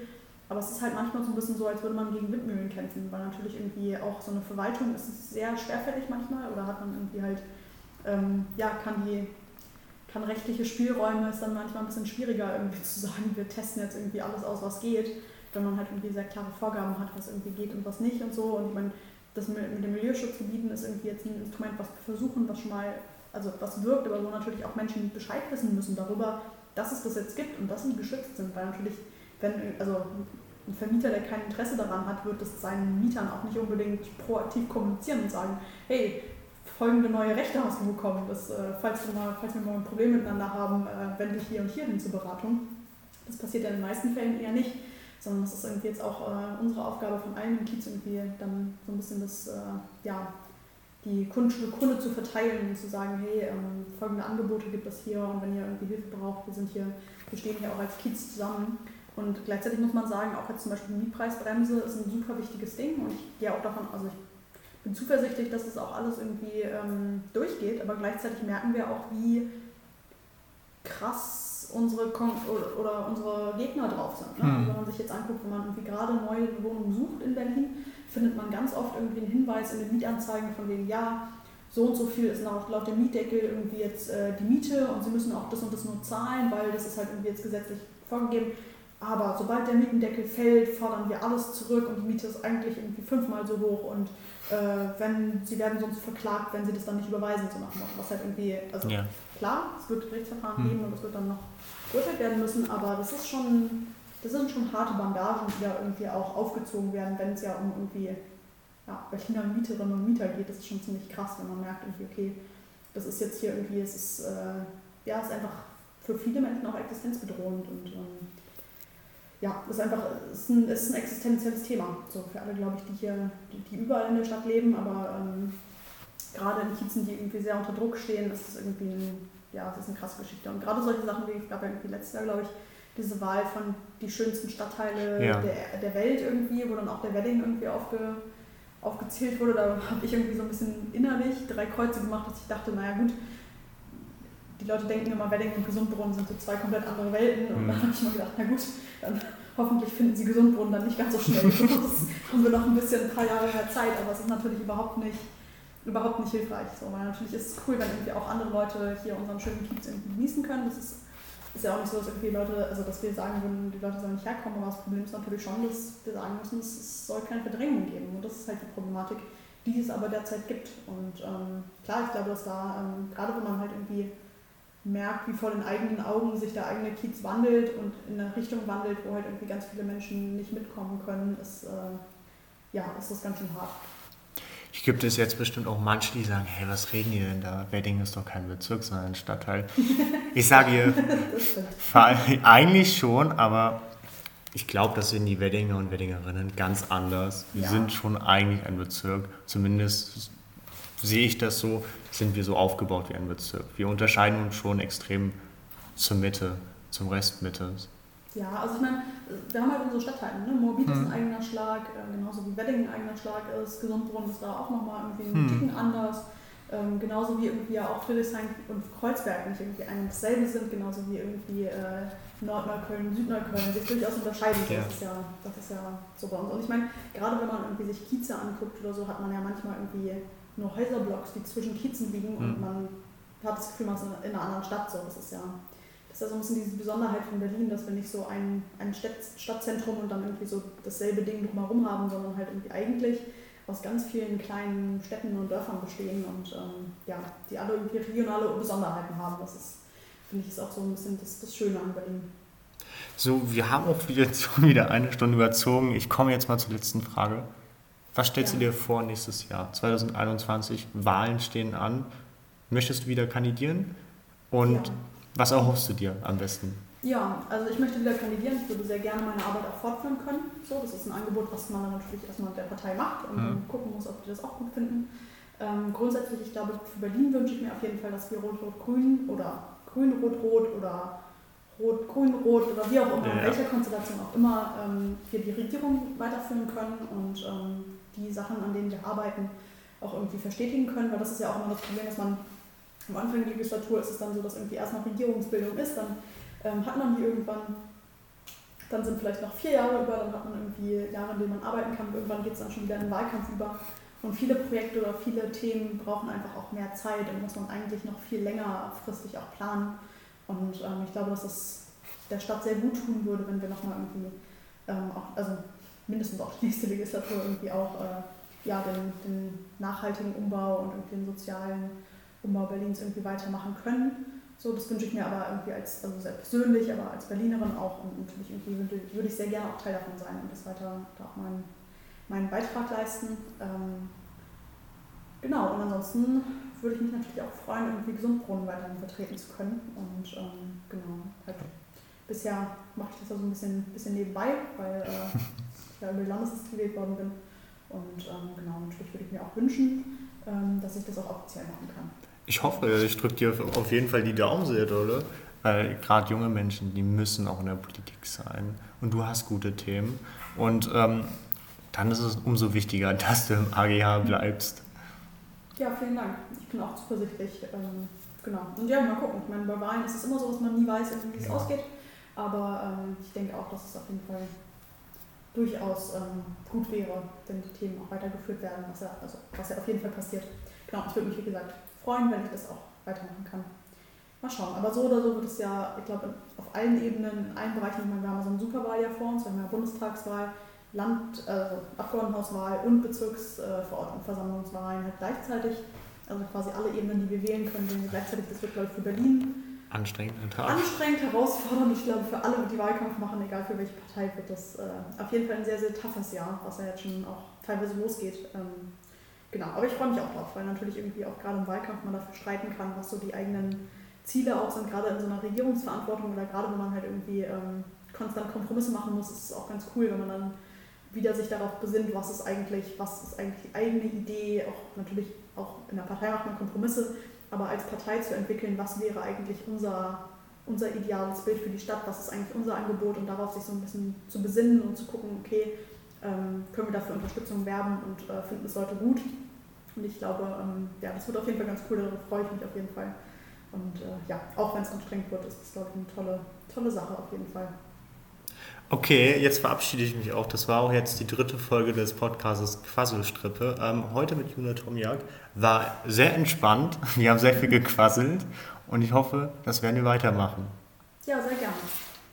Aber es ist halt manchmal so ein bisschen so, als würde man gegen Windmühlen kämpfen, weil natürlich irgendwie auch so eine Verwaltung ist sehr schwerfällig manchmal oder hat man irgendwie halt, ähm, ja, kann die, kann rechtliche Spielräume ist dann manchmal ein bisschen schwieriger irgendwie zu sagen, wir testen jetzt irgendwie alles aus, was geht, wenn man halt irgendwie sehr klare Vorgaben hat, was irgendwie geht und was nicht und so. Und ich meine, das mit, den Milieuschutzgebieten ist irgendwie jetzt ein Instrument, was wir versuchen, was schon mal, also was wirkt, aber wo natürlich auch Menschen Bescheid wissen müssen darüber, dass es das jetzt gibt und dass sie geschützt sind, weil natürlich wenn, also ein Vermieter, der kein Interesse daran hat, wird es seinen Mietern auch nicht unbedingt proaktiv kommunizieren und sagen, hey, folgende neue Rechte hast du bekommen, dass, äh, falls, wir mal, falls wir mal ein Problem miteinander haben, äh, wende dich hier und hier hin zur Beratung. Das passiert ja in den meisten Fällen eher nicht, sondern das ist irgendwie jetzt auch äh, unsere Aufgabe von allen im Kiez irgendwie dann so ein bisschen das, äh, ja, die Kunde, Kunde zu verteilen und zu sagen, hey, ähm, folgende Angebote gibt es hier und wenn ihr irgendwie Hilfe braucht, wir sind hier, wir stehen hier auch als Kiez zusammen und gleichzeitig muss man sagen, auch jetzt zum Beispiel die Mietpreisbremse ist ein super wichtiges Ding und ich gehe auch davon, also ich bin zuversichtlich, dass das auch alles irgendwie ähm, durchgeht, aber gleichzeitig merken wir auch, wie krass unsere Kon oder, oder, unsere Gegner drauf sind. Ne? Mhm. Also wenn man sich jetzt anguckt, wenn man irgendwie gerade neue Wohnungen sucht in Berlin, findet man ganz oft irgendwie einen Hinweis in den Mietanzeigen von wegen, ja, so und so viel ist laut, laut dem Mietdeckel irgendwie jetzt äh, die Miete und sie müssen auch das und das nur zahlen, weil das ist halt irgendwie jetzt gesetzlich vorgegeben. Aber sobald der Mietendeckel fällt, fordern wir alles zurück und die Miete ist eigentlich irgendwie fünfmal so hoch und äh, wenn sie werden sonst verklagt, wenn sie das dann nicht überweisen, so nach was halt irgendwie, also ja. klar, es wird Gerichtsverfahren hm. geben und es wird dann noch geurteilt werden müssen, aber das ist schon, das sind schon harte Bandagen, die da irgendwie auch aufgezogen werden, wenn es ja um irgendwie ja, Berliner Mieterinnen und Mieter geht. Das ist schon ziemlich krass, wenn man merkt, irgendwie, okay, das ist jetzt hier irgendwie, es ist, äh, ja, es ist einfach für viele Menschen auch existenzbedrohend und ähm, ja, es ist einfach ist ein, ist ein existenzielles Thema. So für alle, glaube ich, die hier, die, die überall in der Stadt leben, aber ähm, gerade in Kiezen, die irgendwie sehr unter Druck stehen, ist es irgendwie ein, ja, es ist eine krasse Geschichte. Und gerade solche Sachen, wie gab ja irgendwie letztes Jahr, glaube ich, diese Wahl von die schönsten Stadtteile ja. der, der Welt irgendwie, wo dann auch der Wedding irgendwie aufge, aufgezählt wurde. Da habe ich irgendwie so ein bisschen innerlich drei Kreuze gemacht, dass ich dachte, naja gut, die Leute denken immer, Wedding und Gesundbrunnen sind so zwei komplett andere Welten. Und mhm. dann habe ich mir gedacht, na gut, dann hoffentlich finden sie Gesundbrunnen dann nicht ganz so schnell. das haben wir noch ein bisschen, ein paar Jahre mehr Zeit, aber es ist natürlich überhaupt nicht, überhaupt nicht hilfreich. So, weil natürlich ist es cool, wenn irgendwie auch andere Leute hier unseren schönen Kiez irgendwie genießen können. Das ist, ist ja auch nicht so, dass irgendwie Leute, also dass wir sagen würden, die Leute sollen nicht herkommen, aber das Problem ist natürlich schon, dass wir sagen müssen, es soll keine Verdrängung geben. Und das ist halt die Problematik, die es aber derzeit gibt. Und ähm, klar, ich glaube, dass da, ähm, gerade wenn man halt irgendwie merkt, wie vor den eigenen Augen sich der eigene Kiez wandelt und in eine Richtung wandelt, wo halt irgendwie ganz viele Menschen nicht mitkommen können, ist, äh, ja, ist das ganz schön hart. Ich gibt es jetzt bestimmt auch manche, die sagen, hey, was reden die denn da? Wedding ist doch kein Bezirk, sondern ein Stadtteil. Ich sage ihr, eigentlich schon, aber ich glaube, das sind die Weddinger und Weddingerinnen ganz anders. Wir ja. sind schon eigentlich ein Bezirk, zumindest sehe ich das so, sind wir so aufgebaut wie ein Bezirk. Wir unterscheiden uns schon extrem zur Mitte, zum Rest Mitte. Ja, also ich meine, wir haben halt unsere Stadtteile. Ne? Morbid hm. ist ein eigener Schlag, äh, genauso wie Wedding ein eigener Schlag ist. Gesundbrunnen ist da auch nochmal irgendwie ein hm. Ticken anders. Ähm, genauso wie irgendwie ja auch Friedrichshain und Kreuzberg nicht irgendwie ein und dasselbe sind, genauso wie irgendwie äh, Nordneukölln, Südneukölln sich durchaus unterscheiden. Ja. Das, ist ja, das ist ja so bei uns. Und ich meine, gerade wenn man irgendwie sich Kieze anguckt oder so, hat man ja manchmal irgendwie nur Häuserblocks, die zwischen Kiezen liegen mhm. und hm. man hat das Gefühl, man ist in einer anderen Stadt. So. Das ist ja das ist ja so ein bisschen diese Besonderheit von Berlin, dass wir nicht so ein, ein Stadtzentrum und dann irgendwie so dasselbe Ding drumherum haben, sondern halt irgendwie eigentlich aus ganz vielen kleinen Städten und Dörfern bestehen und ähm, ja, die alle irgendwie regionale Besonderheiten haben. Das ist, finde ich, ist auch so ein bisschen das, das Schöne an Berlin. So, wir haben auch schon wieder eine Stunde überzogen. Ich komme jetzt mal zur letzten Frage. Was stellst ja. du dir vor nächstes Jahr? 2021, Wahlen stehen an. Möchtest du wieder kandidieren? Und ja. was erhoffst du dir am besten? Ja, also ich möchte wieder kandidieren. Ich würde sehr gerne meine Arbeit auch fortführen können. So, das ist ein Angebot, was man dann natürlich erstmal der Partei macht und mhm. gucken muss, ob die das auch gut finden. Ähm, grundsätzlich, ich glaube, für Berlin wünsche ich mir auf jeden Fall, dass wir Rot-Rot-Grün oder Grün-Rot-Rot oder Rot-Grün-Rot oder wie auch immer, ja, in welcher Konstellation auch immer, ähm, wir die Regierung weiterführen können und ähm, die Sachen, an denen wir arbeiten, auch irgendwie verstetigen können, weil das ist ja auch immer das Problem, dass man am Anfang der Legislatur ist es dann so, dass irgendwie erst noch Regierungsbildung ist, dann ähm, hat man die irgendwann, dann sind vielleicht noch vier Jahre über, dann hat man irgendwie Jahre, in denen man arbeiten kann irgendwann geht es dann schon wieder in den Wahlkampf über. Und viele Projekte oder viele Themen brauchen einfach auch mehr Zeit und muss man eigentlich noch viel längerfristig auch planen. Und ähm, ich glaube, dass es der Stadt sehr gut tun würde, wenn wir nochmal irgendwie, ähm, auch, also mindestens auch die nächste Legislatur irgendwie auch äh, ja, den, den, nachhaltigen Umbau und den sozialen Umbau Berlins irgendwie weitermachen können. So, das wünsche ich mir aber irgendwie als, also sehr persönlich, aber als Berlinerin auch und natürlich irgendwie würde, würde ich sehr gerne auch Teil davon sein und das weiter da auch meinen, meinen Beitrag leisten. Ähm, genau, und ansonsten würde ich mich natürlich auch freuen, irgendwie Gesundbrunnen weiterhin vertreten zu können und ähm, genau, halt bisher mache ich das so ein bisschen, bisschen nebenbei, weil äh, ja, über die Landesliste gewählt worden bin. Und ähm, genau, natürlich würde ich mir auch wünschen, ähm, dass ich das auch offiziell machen kann. Ich hoffe, ich drücke dir auf jeden Fall die Daumen sehr, oder? Weil gerade junge Menschen, die müssen auch in der Politik sein. Und du hast gute Themen. Und ähm, dann ist es umso wichtiger, dass du im AGH bleibst. Ja, vielen Dank. Ich bin auch zuversichtlich. Ähm, genau. Und ja, mal gucken. Ich meine, bei Wahlen ist es immer so, dass man nie weiß, wie es ja. ausgeht. Aber ähm, ich denke auch, dass es auf jeden Fall durchaus ähm, gut wäre, wenn die Themen auch weitergeführt werden, was ja, also, was ja auf jeden Fall passiert. genau, ich würde mich, wie gesagt, freuen, wenn ich das auch weitermachen kann. Mal schauen. Aber so oder so wird es ja, ich glaube, auf allen Ebenen, in allen Bereichen, wir haben so eine Superwahl ja vor uns, wir haben ja Bundestagswahl, Land, also Abgeordnetenhauswahl und Bezirksverordnetenversammlungswahlen halt gleichzeitig. Also quasi alle Ebenen, die wir wählen können, wählen wir gleichzeitig. Das wird, glaube ich, für Berlin anstrengend. Anstrengend, herausfordernd. Ich glaube, für alle, die Wahlkampf machen, egal für welche Partei, wird das äh, auf jeden Fall ein sehr, sehr toughes Jahr, was ja jetzt schon auch teilweise losgeht. Ähm, genau, aber ich freue mich auch drauf, weil natürlich irgendwie auch gerade im Wahlkampf man dafür streiten kann, was so die eigenen Ziele auch sind, gerade in so einer Regierungsverantwortung oder gerade wenn man halt irgendwie ähm, konstant Kompromisse machen muss, ist es auch ganz cool, wenn man dann wieder sich darauf besinnt, was ist eigentlich, was ist eigentlich die eigene Idee, auch natürlich auch in der Partei macht man Kompromisse, aber als Partei zu entwickeln, was wäre eigentlich unser, unser ideales Bild für die Stadt, was ist eigentlich unser Angebot und darauf sich so ein bisschen zu besinnen und zu gucken, okay, ähm, können wir dafür Unterstützung werben und äh, finden es Leute gut. Und ich glaube, ähm, ja, das wird auf jeden Fall ganz cool, darauf freue ich mich auf jeden Fall. Und äh, ja, auch wenn es anstrengend wird, ist das, glaube ich, eine tolle, tolle Sache auf jeden Fall. Okay, jetzt verabschiede ich mich auch. Das war auch jetzt die dritte Folge des Podcasts Quasselstrippe. Ähm, heute mit Juna Tomjak. War sehr entspannt. Wir haben sehr viel gequasselt und ich hoffe, das werden wir weitermachen. Ja, sehr gerne.